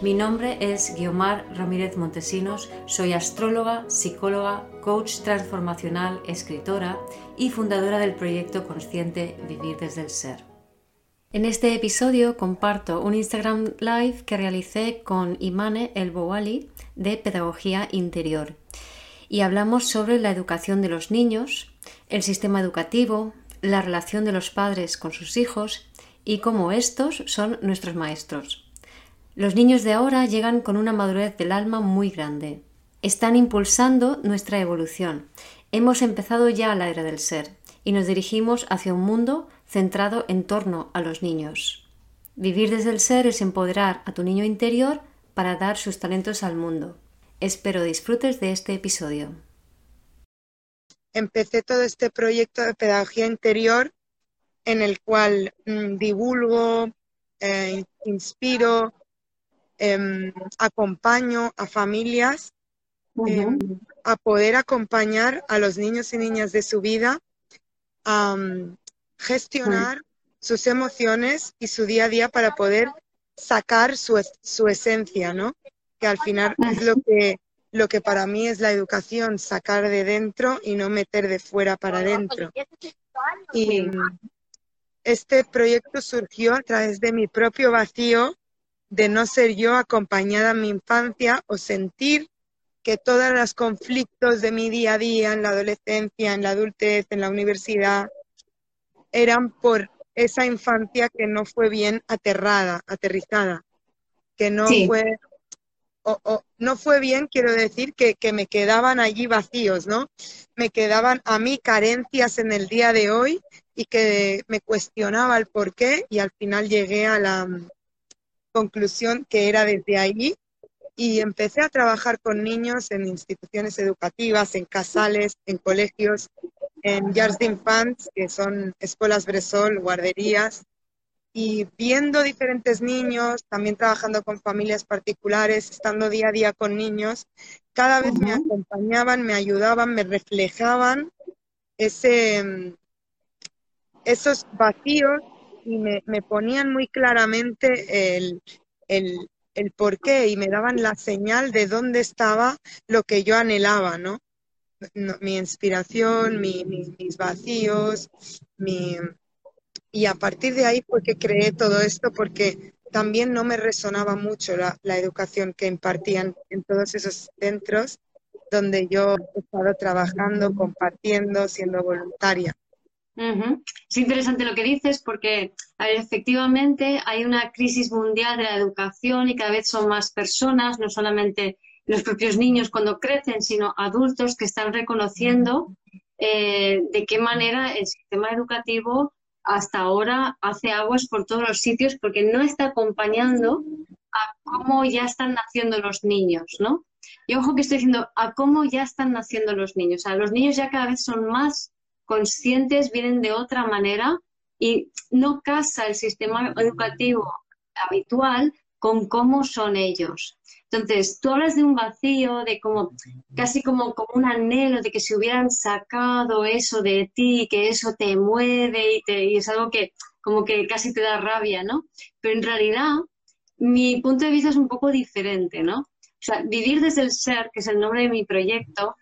Mi nombre es Guiomar Ramírez Montesinos, soy astróloga, psicóloga, coach transformacional, escritora y fundadora del proyecto consciente Vivir desde el Ser. En este episodio comparto un Instagram Live que realicé con Imane El Bowali de Pedagogía Interior y hablamos sobre la educación de los niños, el sistema educativo, la relación de los padres con sus hijos y cómo estos son nuestros maestros. Los niños de ahora llegan con una madurez del alma muy grande. Están impulsando nuestra evolución. Hemos empezado ya la era del ser y nos dirigimos hacia un mundo centrado en torno a los niños. Vivir desde el ser es empoderar a tu niño interior para dar sus talentos al mundo. Espero disfrutes de este episodio. Empecé todo este proyecto de pedagogía interior en el cual mm, divulgo, eh, inspiro, Em, acompaño a familias em, a poder acompañar a los niños y niñas de su vida a gestionar sus emociones y su día a día para poder sacar su, su esencia, ¿no? Que al final es lo que, lo que para mí es la educación, sacar de dentro y no meter de fuera para adentro. Y este proyecto surgió a través de mi propio vacío de no ser yo acompañada en mi infancia o sentir que todos los conflictos de mi día a día, en la adolescencia, en la adultez, en la universidad, eran por esa infancia que no fue bien aterrada, aterrizada, que no fue o, no fue bien, quiero decir, que, que, me quedaban allí vacíos, ¿no? Me quedaban a mí carencias en el día de hoy y que me cuestionaba el por qué y al final llegué a la, conclusión que era desde ahí y empecé a trabajar con niños en instituciones educativas, en casales, en colegios, en Jars d'infants, que son escuelas Bresol, guarderías, y viendo diferentes niños, también trabajando con familias particulares, estando día a día con niños, cada vez me acompañaban, me ayudaban, me reflejaban ese, esos vacíos y me, ponían muy claramente el, el, el por qué y me daban la señal de dónde estaba lo que yo anhelaba, ¿no? mi inspiración, mi, mis vacíos, mi... y a partir de ahí fue que creé todo esto porque también no me resonaba mucho la, la educación que impartían en todos esos centros donde yo he estado trabajando, compartiendo, siendo voluntaria. Es interesante lo que dices porque efectivamente hay una crisis mundial de la educación y cada vez son más personas, no solamente los propios niños cuando crecen, sino adultos que están reconociendo eh, de qué manera el sistema educativo hasta ahora hace aguas por todos los sitios porque no está acompañando a cómo ya están naciendo los niños, ¿no? Y ojo que estoy diciendo a cómo ya están naciendo los niños. O sea, los niños ya cada vez son más conscientes, vienen de otra manera y no casa el sistema educativo habitual con cómo son ellos. Entonces, tú hablas de un vacío, de como casi como, como un anhelo de que se hubieran sacado eso de ti, que eso te mueve y, es algo que como que casi te da rabia, ¿no? Pero en realidad, mi punto de vista es un poco diferente, ¿no? O sea, vivir desde el ser, que es el nombre de mi proyecto,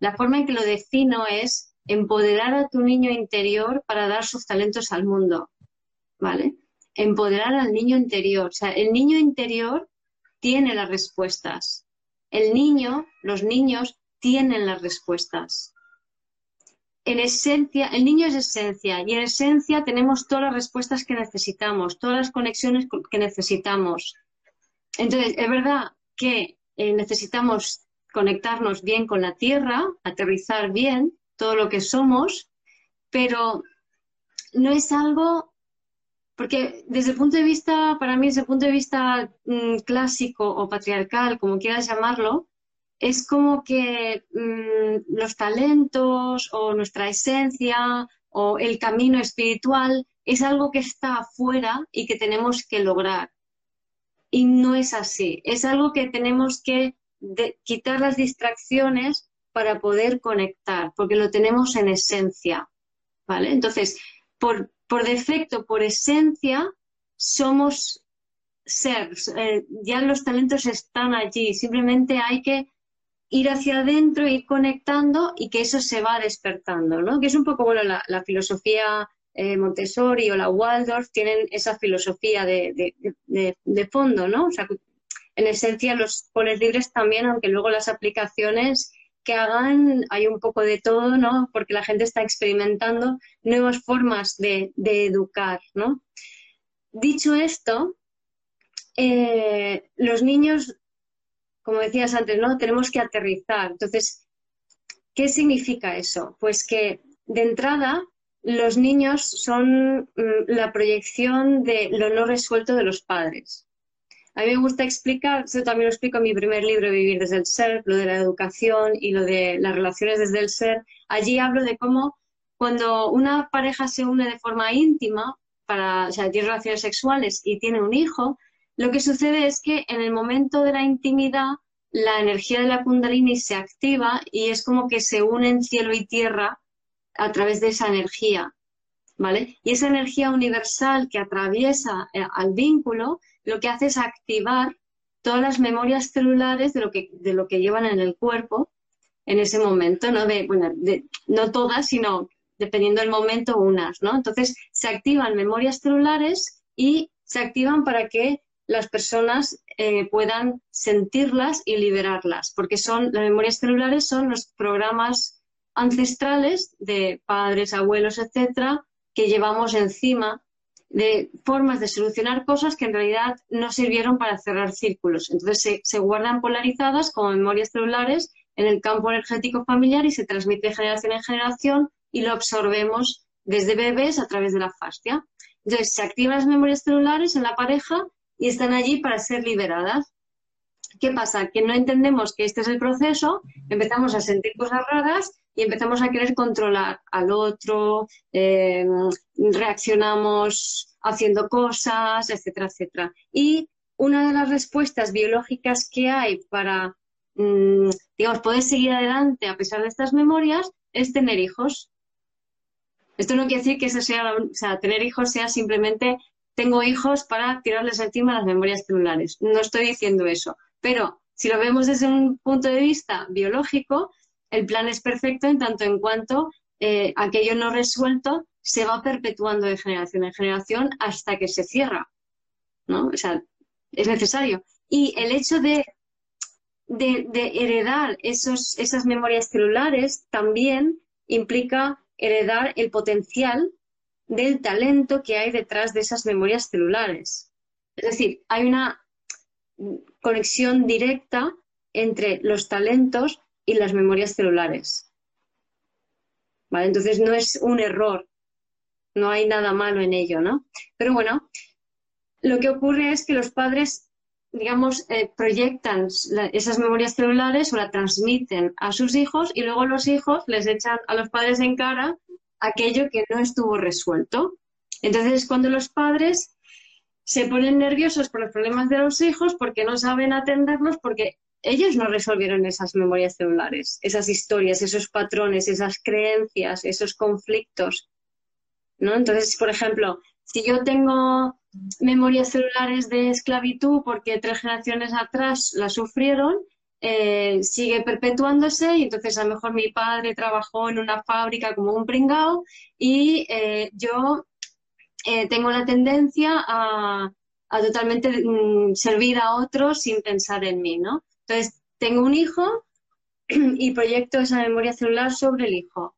la forma en que lo defino es empoderar a tu niño interior para dar sus talentos al mundo, ¿vale? Empoderar al niño interior. O sea, el niño interior tiene las respuestas. El niño, los niños tienen las respuestas. En esencia, el niño es esencia y en esencia tenemos todas las respuestas que necesitamos, todas las conexiones que necesitamos. Entonces, es verdad que eh, necesitamos conectarnos bien con la tierra, aterrizar bien, todo lo que somos, pero no es algo porque desde el punto de vista, para mí, desde el punto de vista mm, clásico o patriarcal, como quieras llamarlo, es como que mm, los talentos o nuestra esencia o el camino espiritual es algo que está afuera y que tenemos que lograr. Y no es así, es algo que tenemos que quitar las distracciones para poder conectar, porque lo tenemos en esencia, ¿vale? Entonces, por, por defecto, por esencia, somos seres, eh, ya los talentos están allí, simplemente hay que ir hacia adentro, ir conectando y que eso se va despertando, ¿no? Que es un poco, bueno, la, filosofía eh, Montessori o la Waldorf tienen esa filosofía de, de, fondo, ¿no? O sea, en esencia los pones libres también, aunque luego las aplicaciones que hagan hay un poco de todo, ¿no? Porque la gente está experimentando nuevas formas de, educar, ¿no? Dicho esto, eh, los niños como decías antes, ¿no? Tenemos que aterrizar. Entonces, ¿qué significa eso? Pues que de entrada los niños son mm, la proyección de lo no resuelto de los padres. A mí me gusta explicar, eso también lo explico en mi primer libro, Vivir desde el Ser, lo de la educación y lo de las relaciones desde el ser. Allí hablo de cómo cuando una pareja se une de forma íntima, para, o sea, tiene relaciones sexuales y tiene un hijo, lo que sucede es que en el momento de la intimidad la energía de la kundalini se activa y es como que se unen cielo y tierra a través de esa energía, ¿vale? Y esa energía universal que atraviesa eh, al vínculo lo que hace es activar todas las memorias celulares de lo que, de lo que llevan en el cuerpo en ese momento, ¿no? De, bueno, no todas, sino dependiendo del momento, unas, ¿no? Entonces se activan memorias celulares y se activan para que las personas eh, puedan sentirlas y liberarlas, porque son las memorias celulares son los programas ancestrales de padres, abuelos, etcétera, que llevamos encima de formas de solucionar cosas que en realidad no sirvieron para cerrar círculos. Entonces se, guardan polarizadas como memorias celulares en el campo energético familiar y se transmite de generación en generación y lo absorbemos desde bebés a través de la fascia. Entonces se activan las memorias celulares en la pareja y están allí para ser liberadas. ¿Qué pasa? Que no entendemos que este es el proceso, empezamos a sentir cosas raras y empezamos a querer controlar al otro, eh, reaccionamos haciendo cosas, etcétera, etcétera. Y una de las respuestas biológicas que hay para, mm, digamos, poder seguir adelante a pesar de estas memorias es tener hijos. Esto no quiere decir que eso sea, o sea, tener hijos sea simplemente tengo hijos para tirarles encima las memorias celulares. No estoy diciendo eso, pero si lo vemos desde un punto de vista biológico, el plan es perfecto en tanto en cuanto eh, aquello no resuelto se va perpetuando de generación en generación hasta que se cierra. ¿no? O sea, es necesario. Y el hecho de, de, heredar esos, esas memorias celulares también implica heredar el potencial del talento que hay detrás de esas memorias celulares. Es decir, hay una conexión directa entre los talentos y las memorias celulares. ¿Vale? Entonces no es un error, no hay nada malo en ello, ¿no? Pero bueno, lo que ocurre es que los padres, digamos, eh, proyectan esas memorias celulares o la transmiten a sus hijos y luego los hijos les echan a los padres en cara aquello que no estuvo resuelto. Entonces, cuando los padres se ponen nerviosos por los problemas de los hijos porque no saben atenderlos, porque ellos no resolvieron esas memorias celulares, esas historias, esos patrones, esas creencias, esos conflictos. ¿no? Entonces, por ejemplo, si yo tengo memorias celulares de esclavitud porque tres generaciones atrás las sufrieron, eh, sigue perpetuándose y entonces a lo mejor mi padre trabajó en una fábrica como un pringao y eh, yo eh, tengo la tendencia a, totalmente mm, servir a otros sin pensar en mí, ¿no? Entonces tengo un hijo y proyecto esa memoria celular sobre el hijo.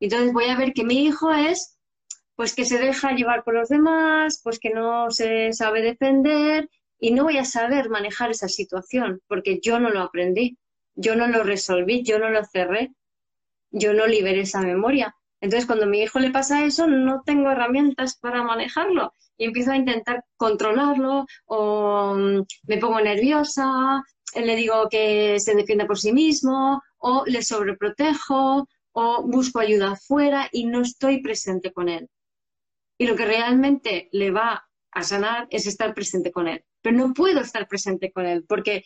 Entonces voy a ver que mi hijo es pues que se deja llevar por los demás, pues que no se sabe defender y no voy a saber manejar esa situación porque yo no lo aprendí, yo no lo resolví, yo no lo cerré, yo no liberé esa memoria. Entonces, cuando a mi hijo le pasa eso, no tengo herramientas para manejarlo. y empiezo a intentar controlarlo o mm, me pongo nerviosa, le digo que se defienda por sí mismo o le sobreprotejo o busco ayuda afuera y no estoy presente con él. Y lo que realmente le va a sanar es estar presente con él. Pero no puedo estar presente con él porque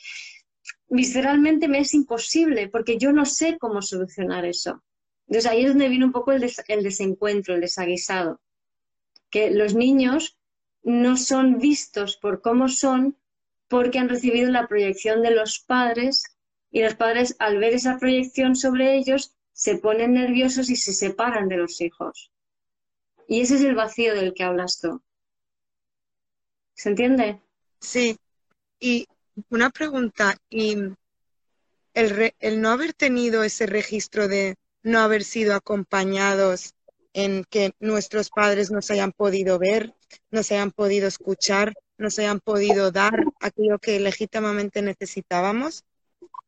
visceralmente me es imposible, porque yo no sé cómo solucionar eso. Entonces ahí es donde viene un poco el, desencuentro, el desaguisado. Que los niños no son vistos por cómo son porque han recibido la proyección de los padres y los padres al ver esa proyección sobre ellos se ponen nerviosos y se separan de los hijos. Y ese es el vacío del que hablas tú. ¿Se entiende? Sí. Y una pregunta, ¿y el, el no haber tenido ese registro de no haber sido acompañados en que nuestros padres nos hayan podido ver, nos hayan podido escuchar, nos hayan podido dar aquello que legítimamente necesitábamos,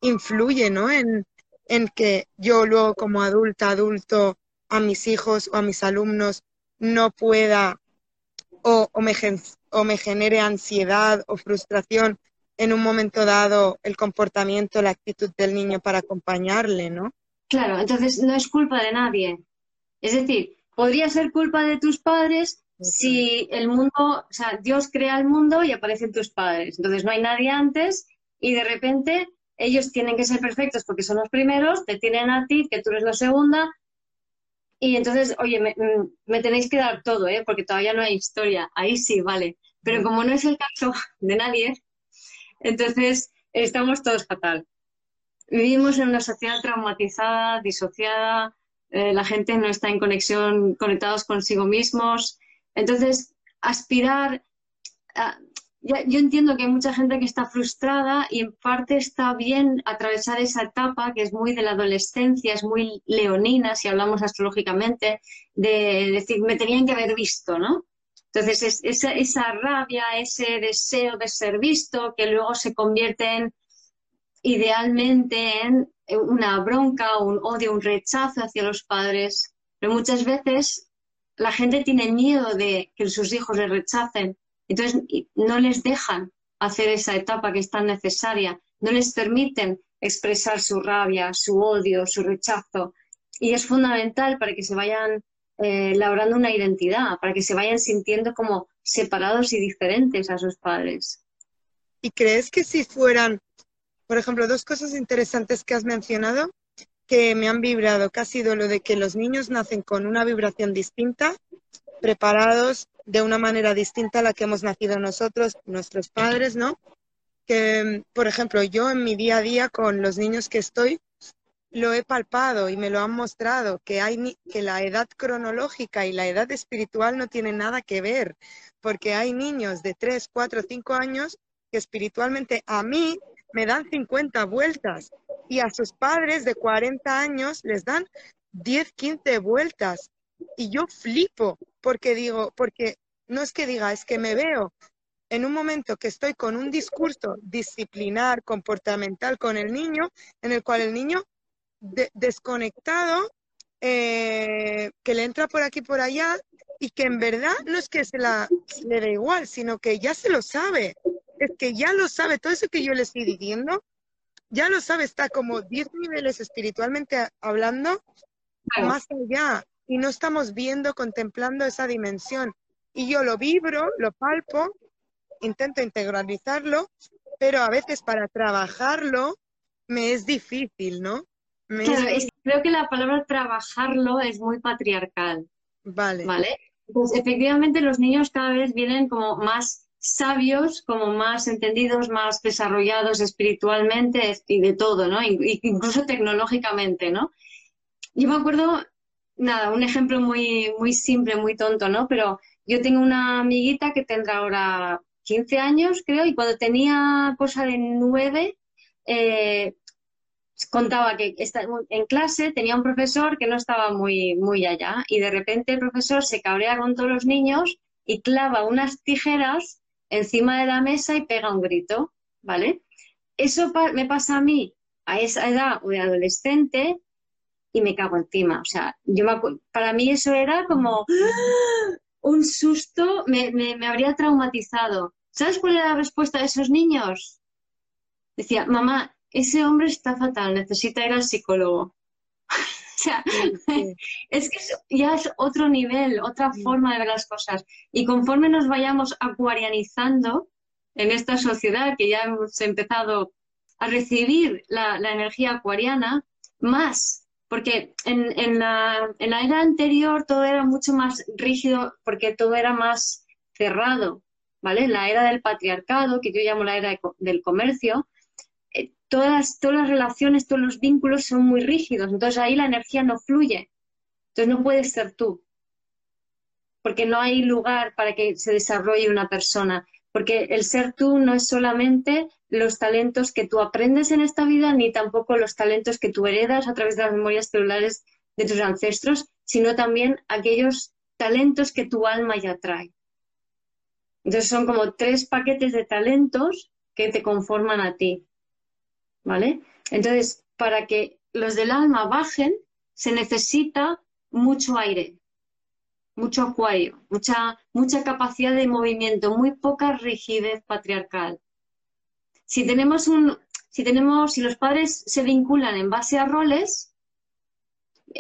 influye, ¿no? En, en que yo luego como adulta, adulto, a mis hijos o a mis alumnos no pueda o, o, me, o me genere ansiedad o frustración en un momento dado el comportamiento, la actitud del niño para acompañarle, ¿no? Claro, entonces no es culpa de nadie. Es decir, podría ser culpa de tus padres si el mundo, o sea, Dios crea el mundo y aparecen tus padres. Entonces no hay nadie antes y de repente ellos tienen que ser perfectos porque son los primeros, te tienen a ti, que tú eres la segunda. Y entonces, oye, me, me tenéis que dar todo, ¿eh? porque todavía no hay historia. Ahí sí, vale. Pero como no es el caso de nadie, entonces estamos todos fatal. Vivimos en una sociedad traumatizada, disociada, eh, la gente no está en conexión, conectados consigo mismos. Entonces, aspirar, yo entiendo que hay mucha gente que está frustrada y en parte está bien atravesar esa etapa que es muy de la adolescencia, es muy leonina, si hablamos astrológicamente, de decir, me tenían que haber visto, ¿no? Entonces, esa, esa rabia, ese deseo de ser visto, que luego se convierte en idealmente en una bronca, un odio, un rechazo hacia los padres, pero muchas veces la gente tiene miedo de que sus hijos les rechacen, entonces no les dejan hacer esa etapa que es tan necesaria, no les permiten expresar su rabia, su odio, su rechazo, y es fundamental para que se vayan eh, labrando una identidad, para que se vayan sintiendo como separados y diferentes a sus padres. ¿Y crees que si fueran por ejemplo, dos cosas interesantes que has mencionado que me han vibrado, que ha lo de que los niños nacen con una vibración distinta, preparados de una manera distinta a la que hemos nacido nosotros, nuestros padres, ¿no? Que, por ejemplo, yo en mi día a día con los niños que estoy, lo he palpado y me lo han mostrado, que, hay, que la edad cronológica y la edad espiritual no tienen nada que ver, porque hay niños de 3, 4, 5 años que espiritualmente a mí me dan 50 vueltas. Y a sus padres de 40 años les dan 10, 15 vueltas. Y yo flipo porque digo, porque no es que diga, es que me veo. En un momento que estoy con un discurso disciplinar, comportamental con el niño, en el cual el niño desconectado, eh, que le entra por aquí por allá y que en verdad no es que se la le dé igual, sino que ya se lo sabe es que ya lo sabe, todo eso que yo le estoy diciendo, ya lo sabe, está como 10 niveles espiritualmente hablando, más allá, y no estamos viendo, contemplando esa dimensión. Y yo lo vibro, lo palpo, intento integralizarlo, pero a veces para trabajarlo me es difícil, ¿no? creo que la palabra trabajarlo es muy patriarcal. Vale. ¿Vale? Pues efectivamente los niños cada vez vienen como más sabios, como más entendidos, más desarrollados espiritualmente y de todo, ¿no? Incluso tecnológicamente, ¿no? Yo me acuerdo, nada, un ejemplo muy, muy simple, muy tonto, ¿no? Pero yo tengo una amiguita que tendrá ahora 15 años, creo, y cuando tenía cosa de 9, eh, contaba que en clase tenía un profesor que no estaba muy, muy allá y de repente el profesor se cabrea con todos los niños y clava unas tijeras encima de la mesa y pega un grito, ¿vale? Eso me pasa a mí a esa edad o de adolescente y me cago encima. O sea, yo para mí eso era como, un susto, me, me, habría traumatizado. ¿Sabes cuál era la respuesta de esos niños? Decía, mamá, ese hombre está fatal, necesita ir al psicólogo. O sea, es que ya es otro nivel, otra forma de ver las cosas. Y conforme nos vayamos acuarianizando en esta sociedad, que ya hemos empezado a recibir la, la energía acuariana, más porque en, la, era anterior todo era mucho más rígido porque todo era más cerrado, ¿vale? La era del patriarcado, que yo llamo la era del comercio, todas, todas las relaciones, todos los vínculos son muy rígidos, entonces ahí la energía no fluye, entonces no puedes ser tú, porque no hay lugar para que se desarrolle una persona, porque el ser tú no es solamente los talentos que tú aprendes en esta vida, ni tampoco los talentos que tú heredas a través de las memorias celulares de tus ancestros, sino también aquellos talentos que tu alma ya trae. Entonces son como tres paquetes de talentos que te conforman a ti. ¿Vale? Entonces, para que los del alma bajen, se necesita mucho aire, mucho acuario, mucha, mucha capacidad de movimiento, muy poca rigidez patriarcal. Si tenemos un, si tenemos, si los padres se vinculan en base a roles,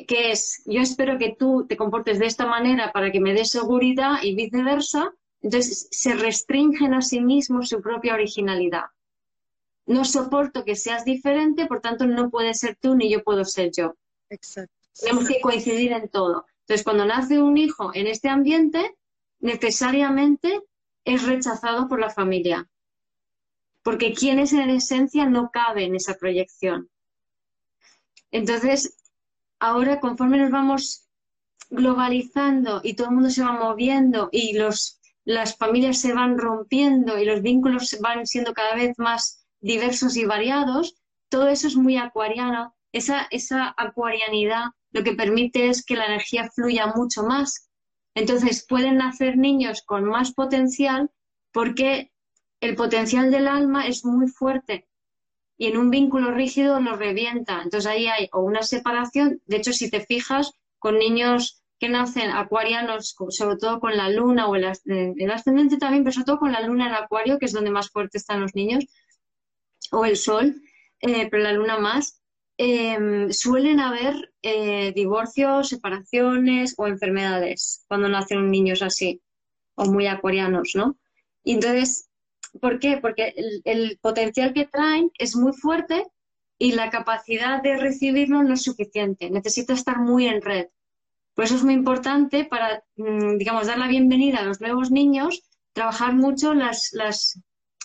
que es yo espero que tú te comportes de esta manera para que me des seguridad y viceversa, entonces se restringen a sí mismos su propia originalidad. No soporto que seas diferente, por tanto no puedes ser tú ni yo puedo ser yo. Exacto. Tenemos que coincidir en todo. Entonces, cuando nace un hijo en este ambiente, necesariamente es rechazado por la familia, porque quien es en esencia no cabe en esa proyección. Entonces, ahora conforme nos vamos globalizando y todo el mundo se va moviendo y los, las familias se van rompiendo y los vínculos van siendo cada vez más diversos y variados, todo eso es muy acuariano. Esa, esa acuarianidad lo que permite es que la energía fluya mucho más. Entonces pueden nacer niños con más potencial porque el potencial del alma es muy fuerte y en un vínculo rígido nos revienta. Entonces ahí hay o una separación, de hecho si te fijas con niños que nacen acuarianos, sobre todo con la luna o el, ascendente también, pero sobre todo con la luna en acuario, que es donde más fuerte están los niños, o el sol, eh, pero la luna más, Em, suelen haber eh, divorcios, separaciones o enfermedades cuando nacen niños así, o muy acuarianos, ¿no? Y entonces, ¿por qué? Porque el, potencial que traen es muy fuerte y la capacidad de recibirlo no es suficiente. Necesita estar muy en red. Por eso es muy importante para, mm, digamos, dar la bienvenida a los nuevos niños, trabajar mucho las, las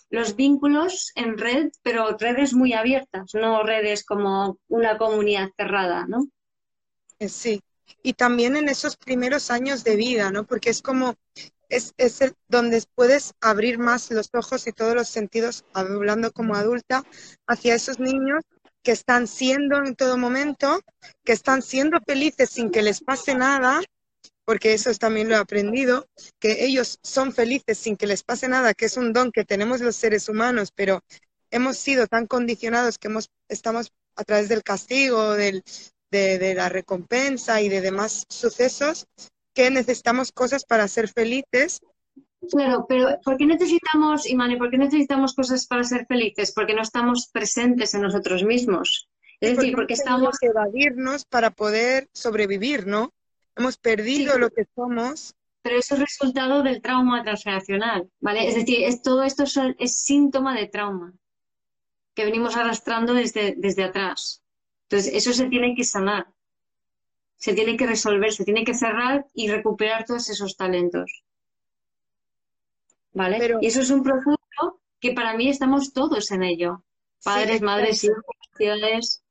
los vínculos en red, pero redes muy abiertas, no redes como una comunidad cerrada, ¿no? Eh, sí, y también en esos primeros años de vida, ¿no? Porque es como, es, es el, donde puedes abrir más los ojos y todos los sentidos, hablando como adulta, hacia esos niños que están siendo en todo momento, que están siendo felices sin que les pase nada, porque eso también lo he aprendido, que ellos son felices sin que les pase nada, que es un don que tenemos los seres humanos, pero hemos sido tan condicionados que hemos, estamos a través del castigo, del, de, la recompensa y de demás sucesos, que necesitamos cosas para ser felices. Claro, pero ¿por qué necesitamos, Imani, por qué necesitamos cosas para ser felices? Porque no estamos presentes en nosotros mismos. Es decir, porque estamos... que evadirnos para poder sobrevivir, ¿no? Hemos perdido lo que somos. Pero eso es resultado del trauma transgeneracional, ¿vale? Es decir, es, todo esto es, síntoma de trauma que venimos arrastrando desde, desde atrás. Entonces, eso se tiene que sanar, se tiene que resolver, se tiene que cerrar y recuperar todos esos talentos. ¿Vale? y eso es un proceso que para mí estamos todos en ello. Padres, madres, hijos, ciudades.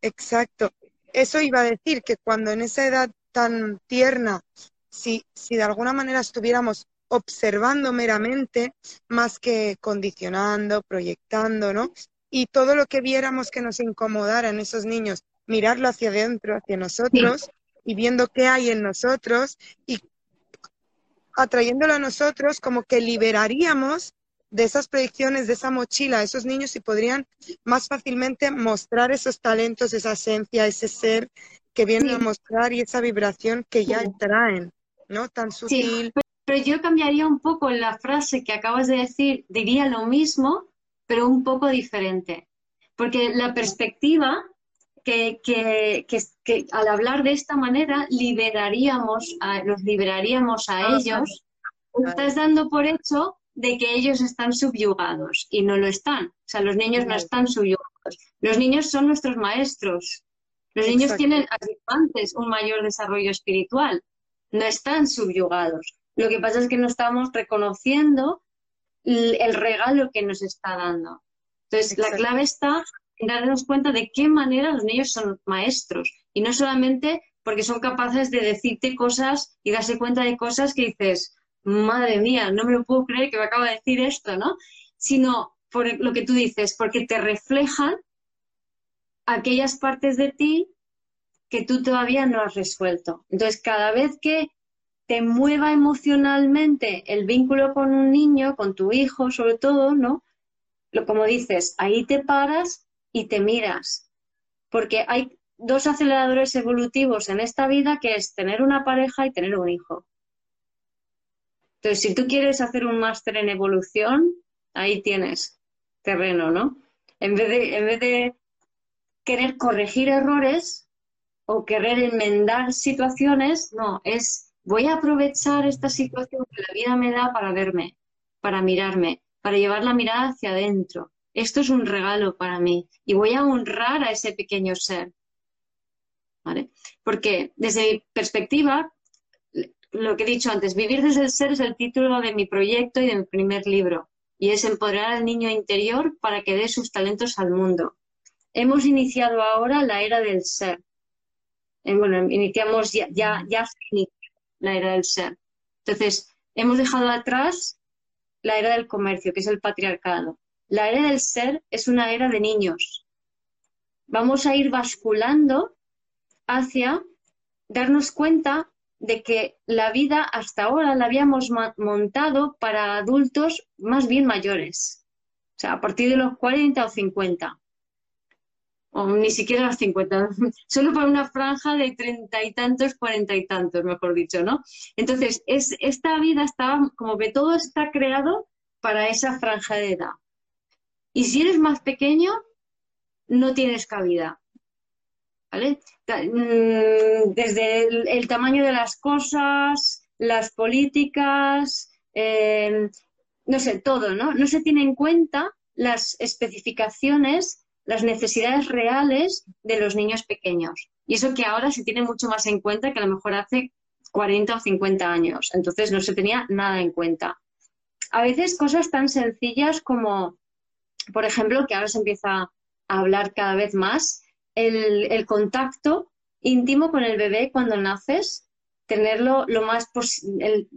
Exacto eso iba a decir que cuando en esa edad tan tierna, si, si de alguna manera estuviéramos observando meramente más que condicionando, proyectando, ¿no? Y todo lo que viéramos que nos incomodara en esos niños, mirarlo hacia adentro, hacia nosotros y viendo qué hay en nosotros y atrayéndolo a nosotros como que liberaríamos de esas proyecciones, de esa mochila, esos niños y podrían más fácilmente mostrar esos talentos, esa esencia, ese ser que vienen a mostrar y esa vibración que ya traen. ¿no? Tan sutil. pero yo cambiaría un poco la frase que acabas de decir, diría lo mismo, pero un poco diferente. Porque la perspectiva que, que, que, al hablar de esta manera liberaríamos a, los liberaríamos a ellos, estás dando por hecho de que ellos están subyugados y no lo están. O sea, los niños no están subyugados. Los niños son nuestros maestros. Los niños tienen antes un mayor desarrollo espiritual. No están subyugados. Lo que pasa es que no estamos reconociendo el regalo que nos está dando. Entonces, la clave está en darnos cuenta de qué manera los niños son maestros y no solamente porque son capaces de decirte cosas y darse cuenta de cosas que dices, madre mía, no me lo puedo creer que me acaba de decir esto, ¿no? Sino por lo que tú dices, porque te reflejan aquellas partes de ti que tú todavía no has resuelto. Entonces, cada vez que te mueva emocionalmente el vínculo con un niño, con tu hijo sobre todo, ¿no? Lo, como dices, ahí te paras y te miras, porque hay dos aceleradores evolutivos en esta vida que es tener una pareja y tener un hijo. Entonces, si tú quieres hacer un máster en evolución, ahí tienes terreno, ¿no? En vez de, querer corregir errores o querer enmendar situaciones, no, es voy a aprovechar esta situación que la vida me da para verme, para mirarme, para llevar la mirada hacia adentro. Esto es un regalo para mí y voy a honrar a ese pequeño ser. ¿Vale? Porque desde mi perspectiva, lo que he dicho antes, Vivir desde el ser es el título de mi proyecto y de mi primer libro, y es empoderar al niño interior para que dé sus talentos al mundo. Hemos iniciado ahora la era del ser. Eh, bueno, iniciamos ya, ya, ya la era del ser. Entonces, hemos dejado atrás la era del comercio, que es el patriarcado. La era del ser es una era de niños. Vamos a ir basculando hacia darnos cuenta de que la vida hasta ahora la habíamos montado para adultos más bien mayores, o sea, a partir de los 40 o 50, o ni siquiera los 50, solo para una franja de treinta y tantos, cuarenta y tantos, mejor dicho, ¿no? Entonces, es, esta vida estaba, como que todo está creado para esa franja de edad. Y si eres más pequeño, no tienes cabida. ¿Vale? Mm, desde el, tamaño de las cosas, las políticas, em, no sé, todo, ¿no? No se tiene en cuenta las especificaciones, las necesidades reales de los niños pequeños. Y eso que ahora se tiene mucho más en cuenta que a lo mejor hace 40 o 50 años. Entonces no se tenía nada en cuenta. A veces cosas tan sencillas como, por ejemplo, que ahora se empieza a hablar cada vez más, el, contacto íntimo con el bebé cuando naces, tenerlo lo más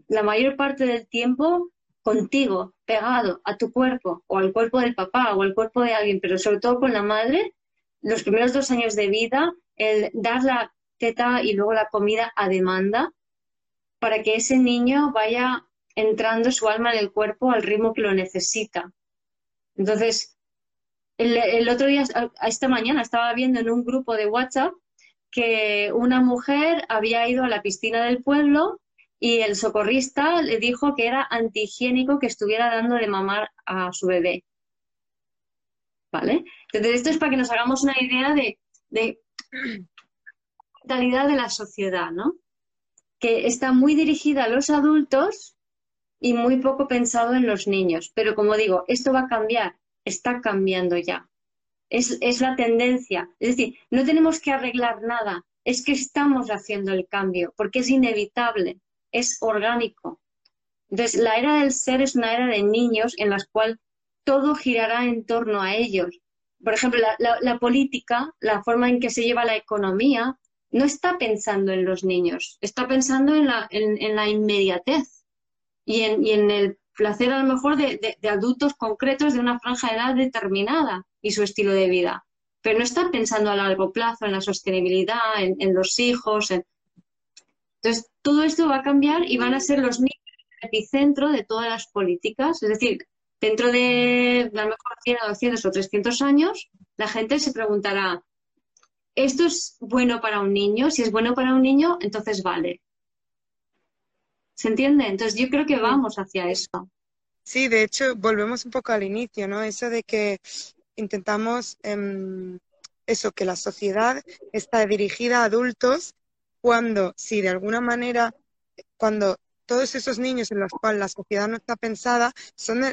la mayor parte del tiempo contigo, pegado a tu cuerpo o al cuerpo del papá o al cuerpo de alguien, pero sobre todo con la madre, los primeros dos años de vida, el dar la teta y luego la comida a demanda para que ese niño vaya entrando su alma en el cuerpo al ritmo que lo necesita. Entonces, el, otro día, esta mañana, estaba viendo en un grupo de WhatsApp que una mujer había ido a la piscina del pueblo y el socorrista le dijo que era antihigiénico que estuviera dando de mamar a su bebé. ¿Vale? Entonces, esto es para que nos hagamos una idea de, de mentalidad de la sociedad, ¿no? Que está muy dirigida a los adultos y muy poco pensado en los niños. Pero como digo, esto va a cambiar está cambiando ya. Es, la tendencia. Es decir, no tenemos que arreglar nada, es que estamos haciendo el cambio, porque es inevitable, es orgánico. Entonces, la era del ser es una era de niños en la cual todo girará en torno a ellos. Por ejemplo, la, política, la forma en que se lleva la economía, no está pensando en los niños, está pensando en la, en, la inmediatez y en, y en el placer a lo mejor de, adultos concretos de una franja de edad determinada y su estilo de vida. Pero no están pensando a largo plazo en la sostenibilidad, en, los hijos. Entonces, todo esto va a cambiar y van a ser los niños el epicentro de todas las políticas. Es decir, dentro de a lo mejor 100 o 200 o 300 años, la gente se preguntará, ¿esto es bueno para un niño? Si es bueno para un niño, entonces vale. ¿Se entiende? Entonces yo creo que vamos hacia eso. Sí, de hecho, volvemos un poco al inicio, ¿no? Eso de que intentamos em, eso, que la sociedad está dirigida a adultos cuando, si de alguna manera, cuando todos esos niños en los cuales la sociedad no está pensada son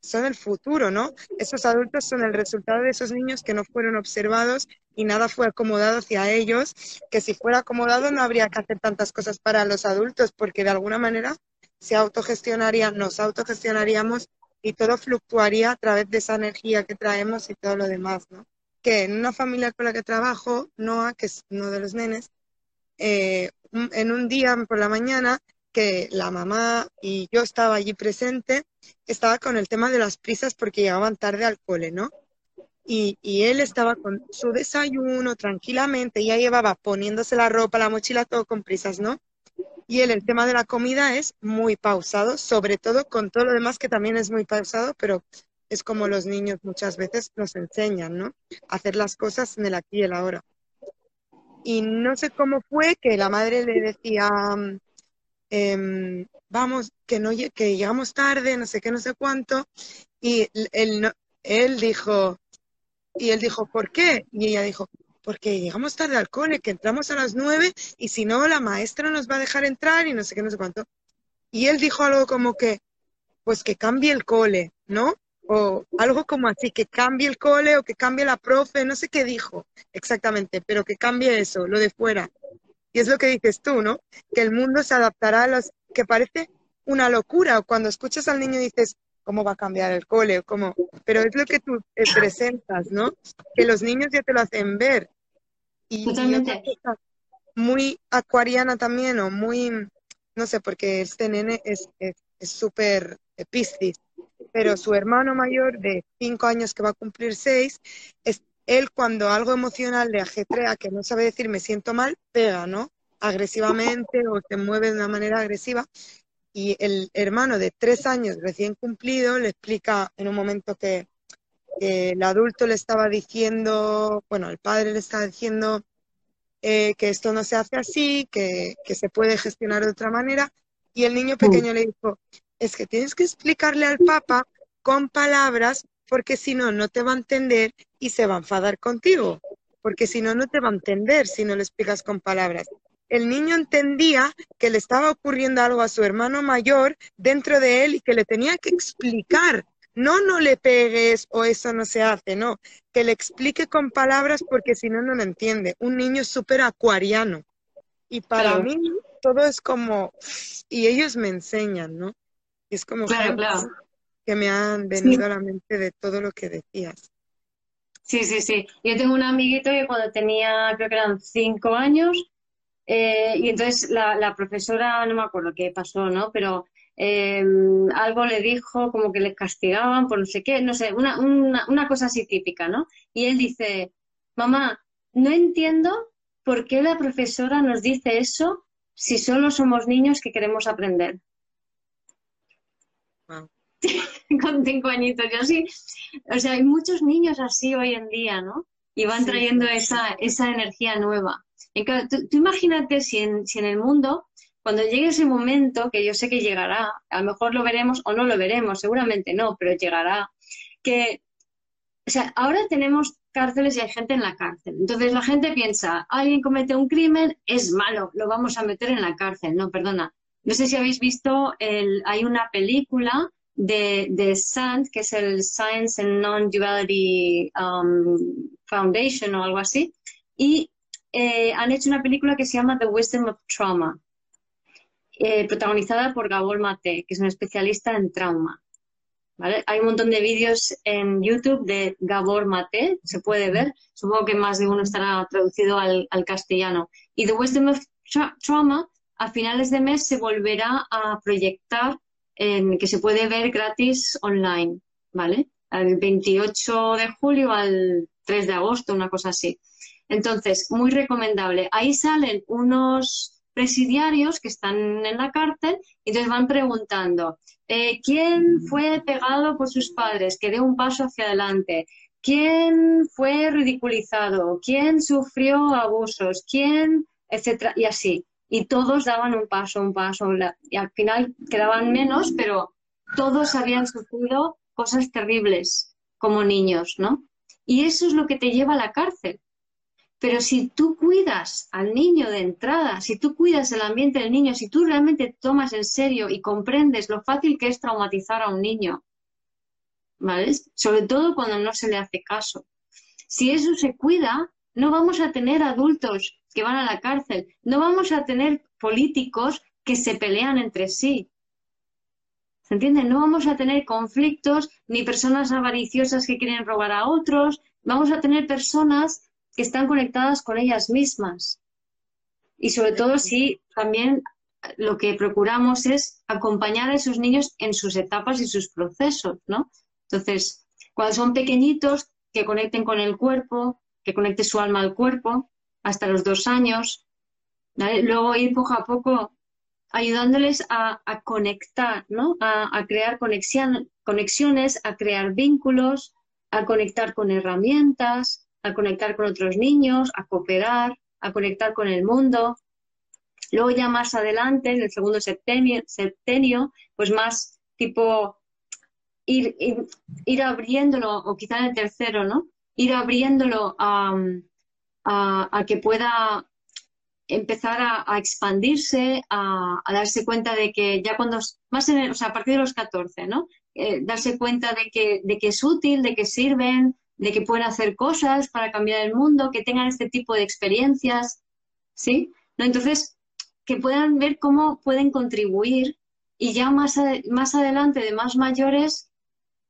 son el futuro, ¿no? Esos adultos son el resultado de esos niños que no fueron observados y nada fue acomodado hacia ellos, que si fuera acomodado no habría que hacer tantas cosas para los adultos, porque de alguna manera se autogestionaría, nos autogestionaríamos y todo fluctuaría a través de esa energía que traemos y todo lo demás, ¿no? Que en una familia con la que trabajo, Noah, que es uno de los nenes, eh, en un día por la mañana que la mamá y yo estaba allí presente, estaba con el tema de las prisas porque llegaban tarde al cole, ¿no? Y, y, él estaba con su desayuno tranquilamente, ya llevaba poniéndose la ropa, la mochila, todo con prisas, ¿no? Y él, el tema de la comida es muy pausado, sobre todo con todo lo demás que también es muy pausado, pero es como los niños muchas veces nos enseñan, ¿no? hacer las cosas en el aquí y el ahora. Y no sé cómo fue que la madre le decía, Em, vamos, que, no, llegamos tarde, no sé qué, no sé cuánto, y él, él dijo, y él dijo, ¿por qué? Y ella dijo, porque llegamos tarde al cole, que entramos a las nueve y si no, la maestra nos va a dejar entrar y no sé qué, no sé cuánto. Y él dijo algo como que, pues que cambie el cole, ¿no? O algo como así, que cambie el cole o que cambie la profe, no sé qué dijo exactamente, pero que cambie eso, lo de fuera. Y es lo que dices tú, ¿no? Que el mundo se adaptará a los que parece una locura. Cuando escuchas al niño dices, ¿cómo va a cambiar el cole? ¿Cómo? Pero es lo que tú eh, presentas, ¿no? Que los niños ya te lo hacen ver. Y, Totalmente. muy acuariana también, o muy, no sé, porque este nene es súper es, piscis, pero su hermano mayor de cinco años que va a cumplir seis, es, él cuando algo emocional le ajetrea, que no sabe decir me siento mal, pega, ¿no? Agresivamente o se mueve de una manera agresiva. Y el hermano de tres años recién cumplido le explica en un momento que, el adulto le estaba diciendo, bueno, el padre le estaba diciendo eh, que esto no se hace así, que, que se puede gestionar de otra manera. Y el niño pequeño le dijo, es que tienes que explicarle al papa con palabras porque si no, no te va a entender y se va a enfadar contigo, porque si no, no te va a entender si no le explicas con palabras. El niño entendía que le estaba ocurriendo algo a su hermano mayor dentro de él y que le tenía que explicar. No, no le pegues o eso no se hace, no. Que le explique con palabras porque si no, no lo entiende. Un niño súper acuariano. Y para mí todo es como, y ellos me enseñan, ¿no? Y es como, claro, claro que me han venido a la mente de todo lo que decías. Sí, sí, sí. Yo tengo un amiguito que cuando tenía, creo que eran cinco años, eh, y entonces la, profesora, no me acuerdo qué pasó, ¿no? Pero eh, algo le dijo como que le castigaban por no sé qué, no sé, una, una, una cosa así típica, ¿no? Y él dice, mamá, no entiendo por qué la profesora nos dice eso si solo somos niños que queremos aprender. con cinco añitos. Yo sí, o sea, hay muchos niños así hoy en día, ¿no? Y van trayendo esa, esa energía nueva. Tú, imagínate si en, si en el mundo, cuando llegue ese momento, que yo sé que llegará, a lo mejor lo veremos o no lo veremos, seguramente no, pero llegará, que, o sea, ahora tenemos cárceles y hay gente en la cárcel. Entonces la gente piensa, alguien comete un crimen, es malo, lo vamos a meter en la cárcel. No, perdona. No sé si habéis visto, el, hay una película de, de SAND, que es el Science and Non-Duality um, Foundation o algo así, y eh, han hecho una película que se llama The Wisdom of Trauma, eh, protagonizada por Gabor Mate, que es un especialista en trauma. Hay un montón de vídeos en YouTube de Gabor Mate, se puede ver, supongo que más de uno estará traducido al, al castellano. Y The Wisdom of Trauma, a finales de mes, se volverá a proyectar que se puede ver gratis online, ¿vale? El 28 de julio al 3 de agosto, una cosa así. Entonces, muy recomendable. Ahí salen unos presidiarios que están en la cárcel y entonces van preguntando, eh, ¿quién fue pegado por sus padres? Que dé un paso hacia adelante. ¿Quién fue ridiculizado? ¿Quién sufrió abusos? ¿Quién? etcétera, y así. Y todos daban un paso, un paso, y al final quedaban menos, pero todos habían sufrido cosas terribles como niños, ¿no? Y eso es lo que te lleva a la cárcel. Pero si tú cuidas al niño de entrada, si tú cuidas el ambiente del niño, si tú realmente tomas en serio y comprendes lo fácil que es traumatizar a un niño, ¿vale? Sobre todo cuando no se le hace caso. Si eso se cuida, no vamos a tener adultos que van a la cárcel, no vamos a tener políticos que se pelean entre sí. ¿Se entiende? No vamos a tener conflictos ni personas avariciosas que quieren robar a otros, vamos a tener personas que están conectadas con ellas mismas. Y sobre todo si también lo que procuramos es acompañar a esos niños en sus etapas y sus procesos, ¿no? Entonces, cuando son pequeñitos, que conecten con el cuerpo, que conecte su alma al cuerpo, hasta los dos años. Luego ir poco a poco ayudándoles a, conectar, ¿no? A, crear conexiones, a crear vínculos, a conectar con herramientas, a conectar con otros niños, a cooperar, a conectar con el mundo. Luego ya más adelante, en el segundo septenio, pues más tipo ir, ir, abriéndolo, o quizá en el tercero, ¿no? Ir abriéndolo a, a, que pueda empezar a, expandirse, a, darse cuenta de que ya cuando, más en o sea, a partir de los 14, ¿no? Eh, darse cuenta de que, de que es útil, de que sirven, de que pueden hacer cosas para cambiar el mundo, que tengan este tipo de experiencias, ¿sí? ¿No? Entonces, que puedan ver cómo pueden contribuir y ya más, más adelante, de más mayores,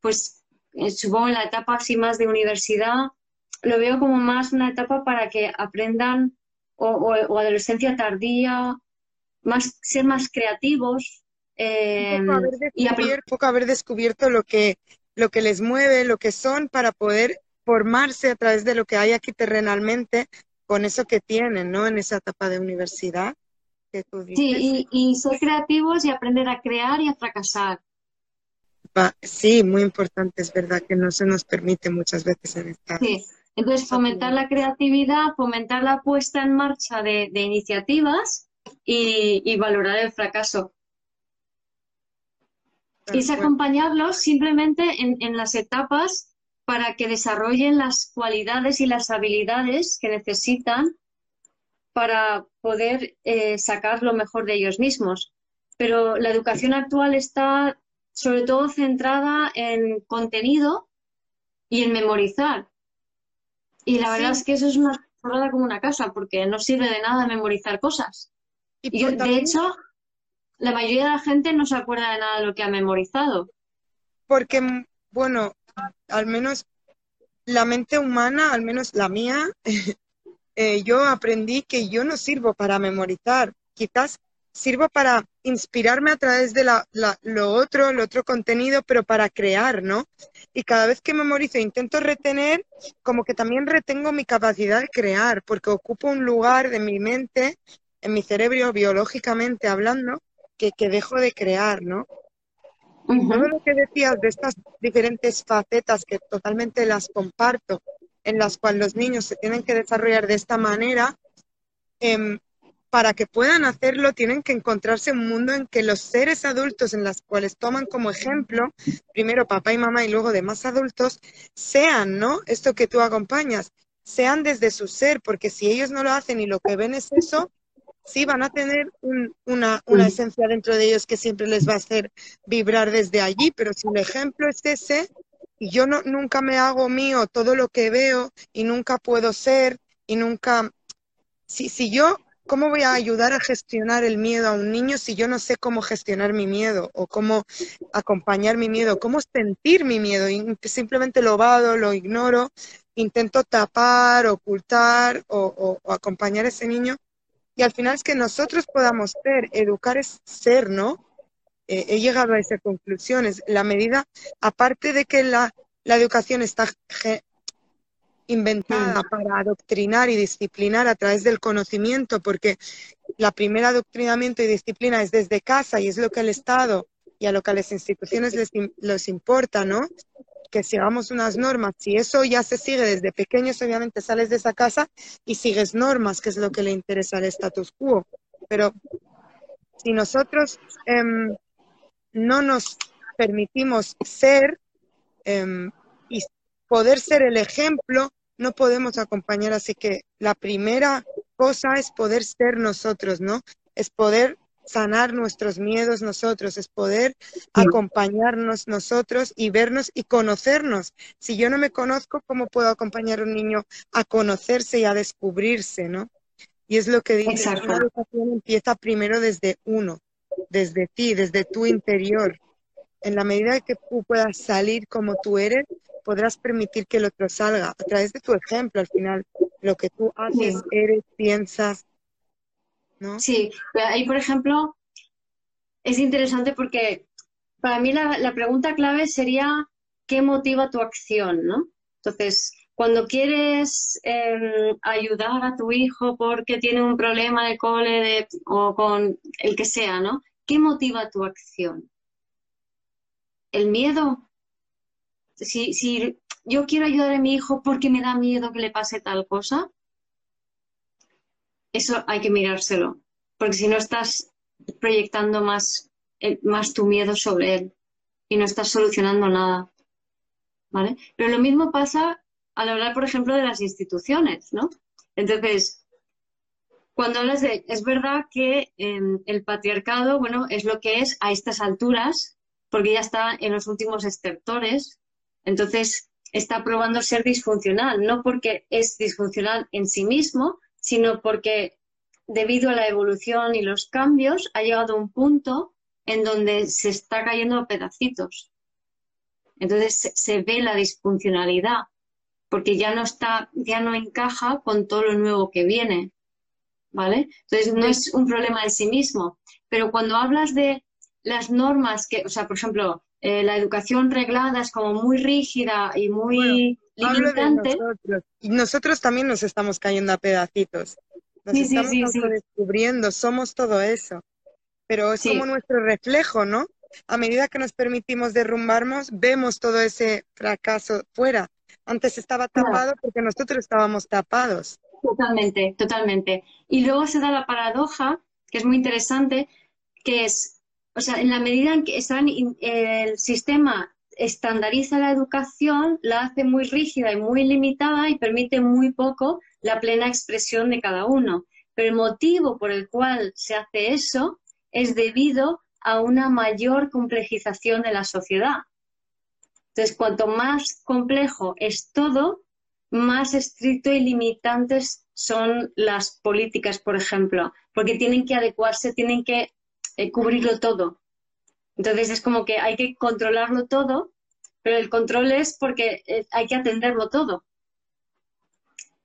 pues eh, supongo en la etapa así más de universidad, lo veo como más una etapa para que aprendan o, adolescencia tardía, más, ser más creativos. Eh, y un poco haber descubierto lo que lo que les mueve, lo que son, para poder formarse a través de lo que hay aquí terrenalmente con eso que tienen, ¿no? En esa etapa de universidad. sí, y, ser creativos y aprender a crear y a fracasar. sí, muy importante, es verdad que no se nos permite muchas veces en esta. Sí, entonces fomentar la creatividad, fomentar la puesta en marcha de, iniciativas y, valorar el fracaso es acompañarlos simplemente en, las etapas para que desarrollen las cualidades y las habilidades que necesitan para poder eh, sacar lo mejor de ellos mismos. Pero la educación actual está sobre todo centrada en contenido y en memorizar. Y la verdad es que eso es una jornada como una casa, porque no sirve de nada memorizar cosas. Y, de hecho, la mayoría de la gente no se acuerda de nada de lo que ha memorizado. Porque, bueno, al menos la mente humana, al menos la mía, eh, yo aprendí que yo no sirvo para memorizar. Quizás sirvo para inspirarme a través de la, lo otro, el otro contenido, pero para crear, ¿no? Y cada vez que memorizo intento retener, como que también retengo mi capacidad de crear, porque ocupo un lugar de mi mente, en mi cerebro, biológicamente hablando, que, dejo de crear, ¿no? Todo lo que decías de estas diferentes facetas que totalmente las comparto, en las cuales los niños se tienen que desarrollar de esta manera, em, para que puedan hacerlo tienen que encontrarse un mundo en que los seres adultos en los cuales toman como ejemplo, primero papá y mamá y luego demás adultos, sean, ¿no? Esto que tú acompañas, sean desde su ser, porque si ellos no lo hacen y lo que ven es eso, sí van a tener una, esencia dentro de ellos que siempre les va a hacer vibrar desde allí, pero si el ejemplo es ese, y yo no, nunca me hago mío todo lo que veo y nunca puedo ser y nunca, si, si yo, ¿cómo voy a ayudar a gestionar el miedo a un niño si yo no sé cómo gestionar mi miedo o cómo acompañar mi miedo, cómo sentir mi miedo y simplemente lo vado, lo ignoro, intento tapar, ocultar o, acompañar a ese niño? Y al final es que nosotros podamos ser, educar es ser, ¿no? He llegado a esa conclusión. Es la medida, aparte de que la, educación está inventada para adoctrinar y disciplinar a través del conocimiento, porque la primera adoctrinamiento y disciplina es desde casa y es lo que el Estado y a lo que a las instituciones les, les importa, ¿no? que sigamos unas normas. Si eso ya se sigue desde pequeños, obviamente sales de esa casa y sigues normas, que es lo que le interesa al status quo. pero si nosotros em, no nos permitimos ser em, y poder ser el ejemplo, no podemos acompañar. Así que la primera cosa es poder ser nosotros, ¿no? Es poder sanar nuestros miedos nosotros, es poder acompañarnos nosotros y vernos y conocernos. Si yo no me conozco, ¿cómo puedo acompañar a un niño a conocerse y a descubrirse, ¿no? Y es lo que dice, la educación empieza primero desde uno, desde ti, desde tu interior. En la medida que tú puedas salir como tú eres, podrás permitir que el otro salga a través de tu ejemplo al final, lo que tú haces, eres, piensas, Sí, ahí por ejemplo es interesante porque para mí la, pregunta clave sería ¿qué motiva tu acción? ¿no? Entonces, cuando quieres em, ayudar a tu hijo porque tiene un problema de cole o con el que sea, ¿no? ¿Qué motiva tu acción? ¿El miedo? Si, yo quiero ayudar a mi hijo porque me da miedo que le pase tal cosa, eso hay que mirárselo, porque si no estás proyectando más, eh, más tu miedo sobre él y no estás solucionando nada. ¿Vale? Pero lo mismo pasa al hablar, por ejemplo, de las instituciones, ¿no? Entonces, cuando hablas de, es verdad que em, el patriarcado, bueno, es lo que es a estas alturas, porque ya está en los últimos estertores, entonces está probando ser disfuncional, no porque es disfuncional en sí mismo, sino porque debido a la evolución y los cambios ha llegado a un punto en donde se está cayendo a pedacitos. Entonces se, ve la disfuncionalidad, porque ya no está, ya no encaja con todo lo nuevo que viene. ¿Vale? Entonces no es un problema en sí mismo. Pero cuando hablas de las normas que, o sea, por ejemplo, eh, la educación reglada es como muy rígida y muy limitante. Nosotros. Y nosotros también nos estamos cayendo a pedacitos. Nos estamos descubriendo, somos todo eso. Pero es como nuestro reflejo, ¿no? A medida que nos permitimos derrumbarnos, vemos todo ese fracaso fuera. Antes estaba tapado porque nosotros estábamos tapados. Totalmente, totalmente. Y luego se da la paradoja, que es muy interesante, que es, o sea, en la medida en que el sistema estandariza la educación, la hace muy rígida y muy limitada y permite muy poco la plena expresión de cada uno. Pero el motivo por el cual se hace eso es debido a una mayor complejización de la sociedad. Entonces, cuanto más complejo es todo, más estricto y limitantes son las políticas, por ejemplo, porque tienen que adecuarse, tienen que eh, cubrirlo todo. Entonces es como que hay que controlarlo todo, pero el control es porque eh, hay que atenderlo todo.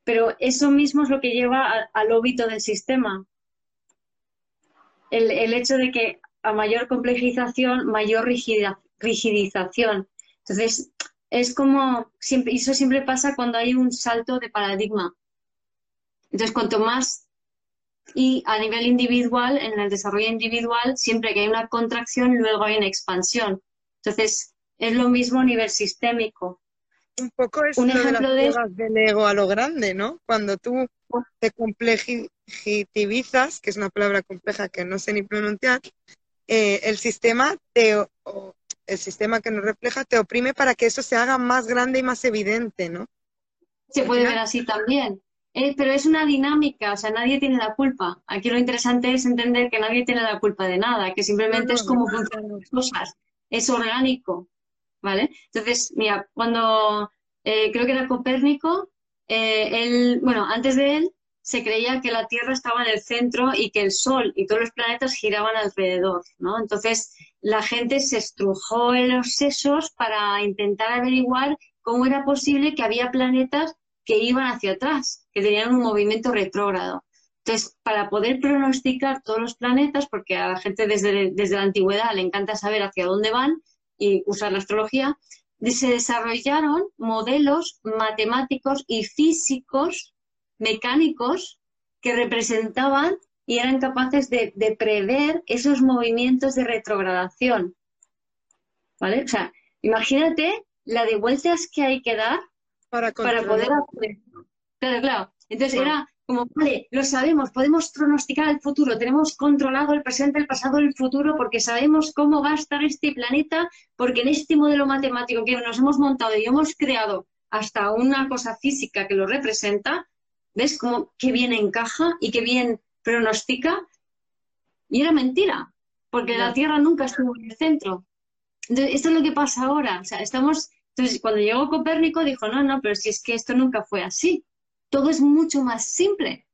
Pero eso mismo es lo que lleva al óbito del sistema. El, hecho de que a mayor complejización, mayor rigidización. Entonces, es como, siempre, eso siempre pasa cuando hay un salto de paradigma. Entonces, cuanto más y a nivel individual, en el desarrollo individual, siempre que hay una contracción, luego hay una expansión. Entonces, es lo mismo a nivel sistémico. Un poco es un ejemplo de, las del ego a lo grande, ¿no? Cuando tú te complejitivizas, que es una palabra compleja que no sé ni pronunciar, eh, el sistema te, el sistema que nos refleja te oprime para que eso se haga más grande y más evidente, ¿no? Se puede ver así también. Eh, pero es una dinámica, o sea, nadie tiene la culpa. Aquí lo interesante es entender que nadie tiene la culpa de nada, que simplemente es como funcionan las cosas. Es orgánico, ¿vale? Entonces, mira, cuando eh, creo que era Copérnico, eh, él, bueno, antes de él se creía que la Tierra estaba en el centro y que el Sol y todos los planetas giraban alrededor, ¿no? Entonces, la gente se estrujó en los sesos para intentar averiguar cómo era posible que había planetas que iban hacia atrás, que tenían un movimiento retrógrado. Entonces, para poder pronosticar todos los planetas, porque a la gente desde, desde la antigüedad le encanta saber hacia dónde van y usar la astrología, se desarrollaron modelos matemáticos y físicos, mecánicos, que representaban y eran capaces de, de prever esos movimientos de retrogradación. ¿Vale? O sea, imagínate la de vueltas que hay que dar para, poder hacer. Claro, claro. Entonces era como, vale, lo sabemos, podemos pronosticar el futuro, tenemos controlado el presente, el pasado, el futuro, porque sabemos cómo va a estar este planeta, porque en este modelo matemático que nos hemos montado y hemos creado hasta una cosa física que lo representa, ¿ves cómo qué bien encaja y qué bien pronostica? Y era mentira, porque la Tierra nunca estuvo en el centro. Entonces, esto es lo que pasa ahora. O sea, estamos. Entonces, cuando llegó Copérnico, dijo: no, no, pero si es que esto nunca fue así. Todo es mucho más simple.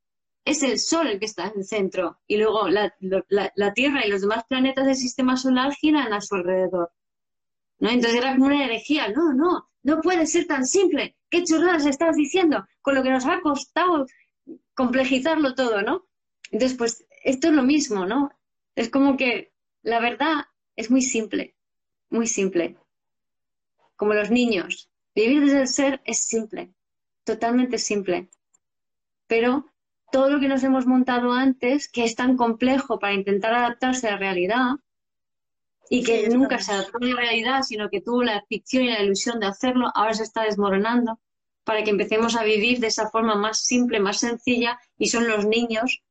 Es el Sol el que está en el centro. Y luego la, la Tierra y los demás planetas del sistema solar giran a su alrededor. ¿No? Entonces era como una herejía. No, no, no puede ser tan simple. ¿Qué churradas estás diciendo? Con lo que nos ha costado complejizarlo todo, ¿no? Entonces, pues esto es lo mismo, ¿no? Es como que la verdad es muy simple, muy simple. Como los niños. Vivir desde el ser es simple, totalmente simple. Pero todo lo que nos hemos montado antes, que es tan complejo para intentar adaptarse a la realidad, y que nunca se adaptó a la realidad, sino que tuvo la ficción y la ilusión de hacerlo, ahora se está desmoronando para que empecemos a vivir de esa forma más simple, más sencilla, y son los niños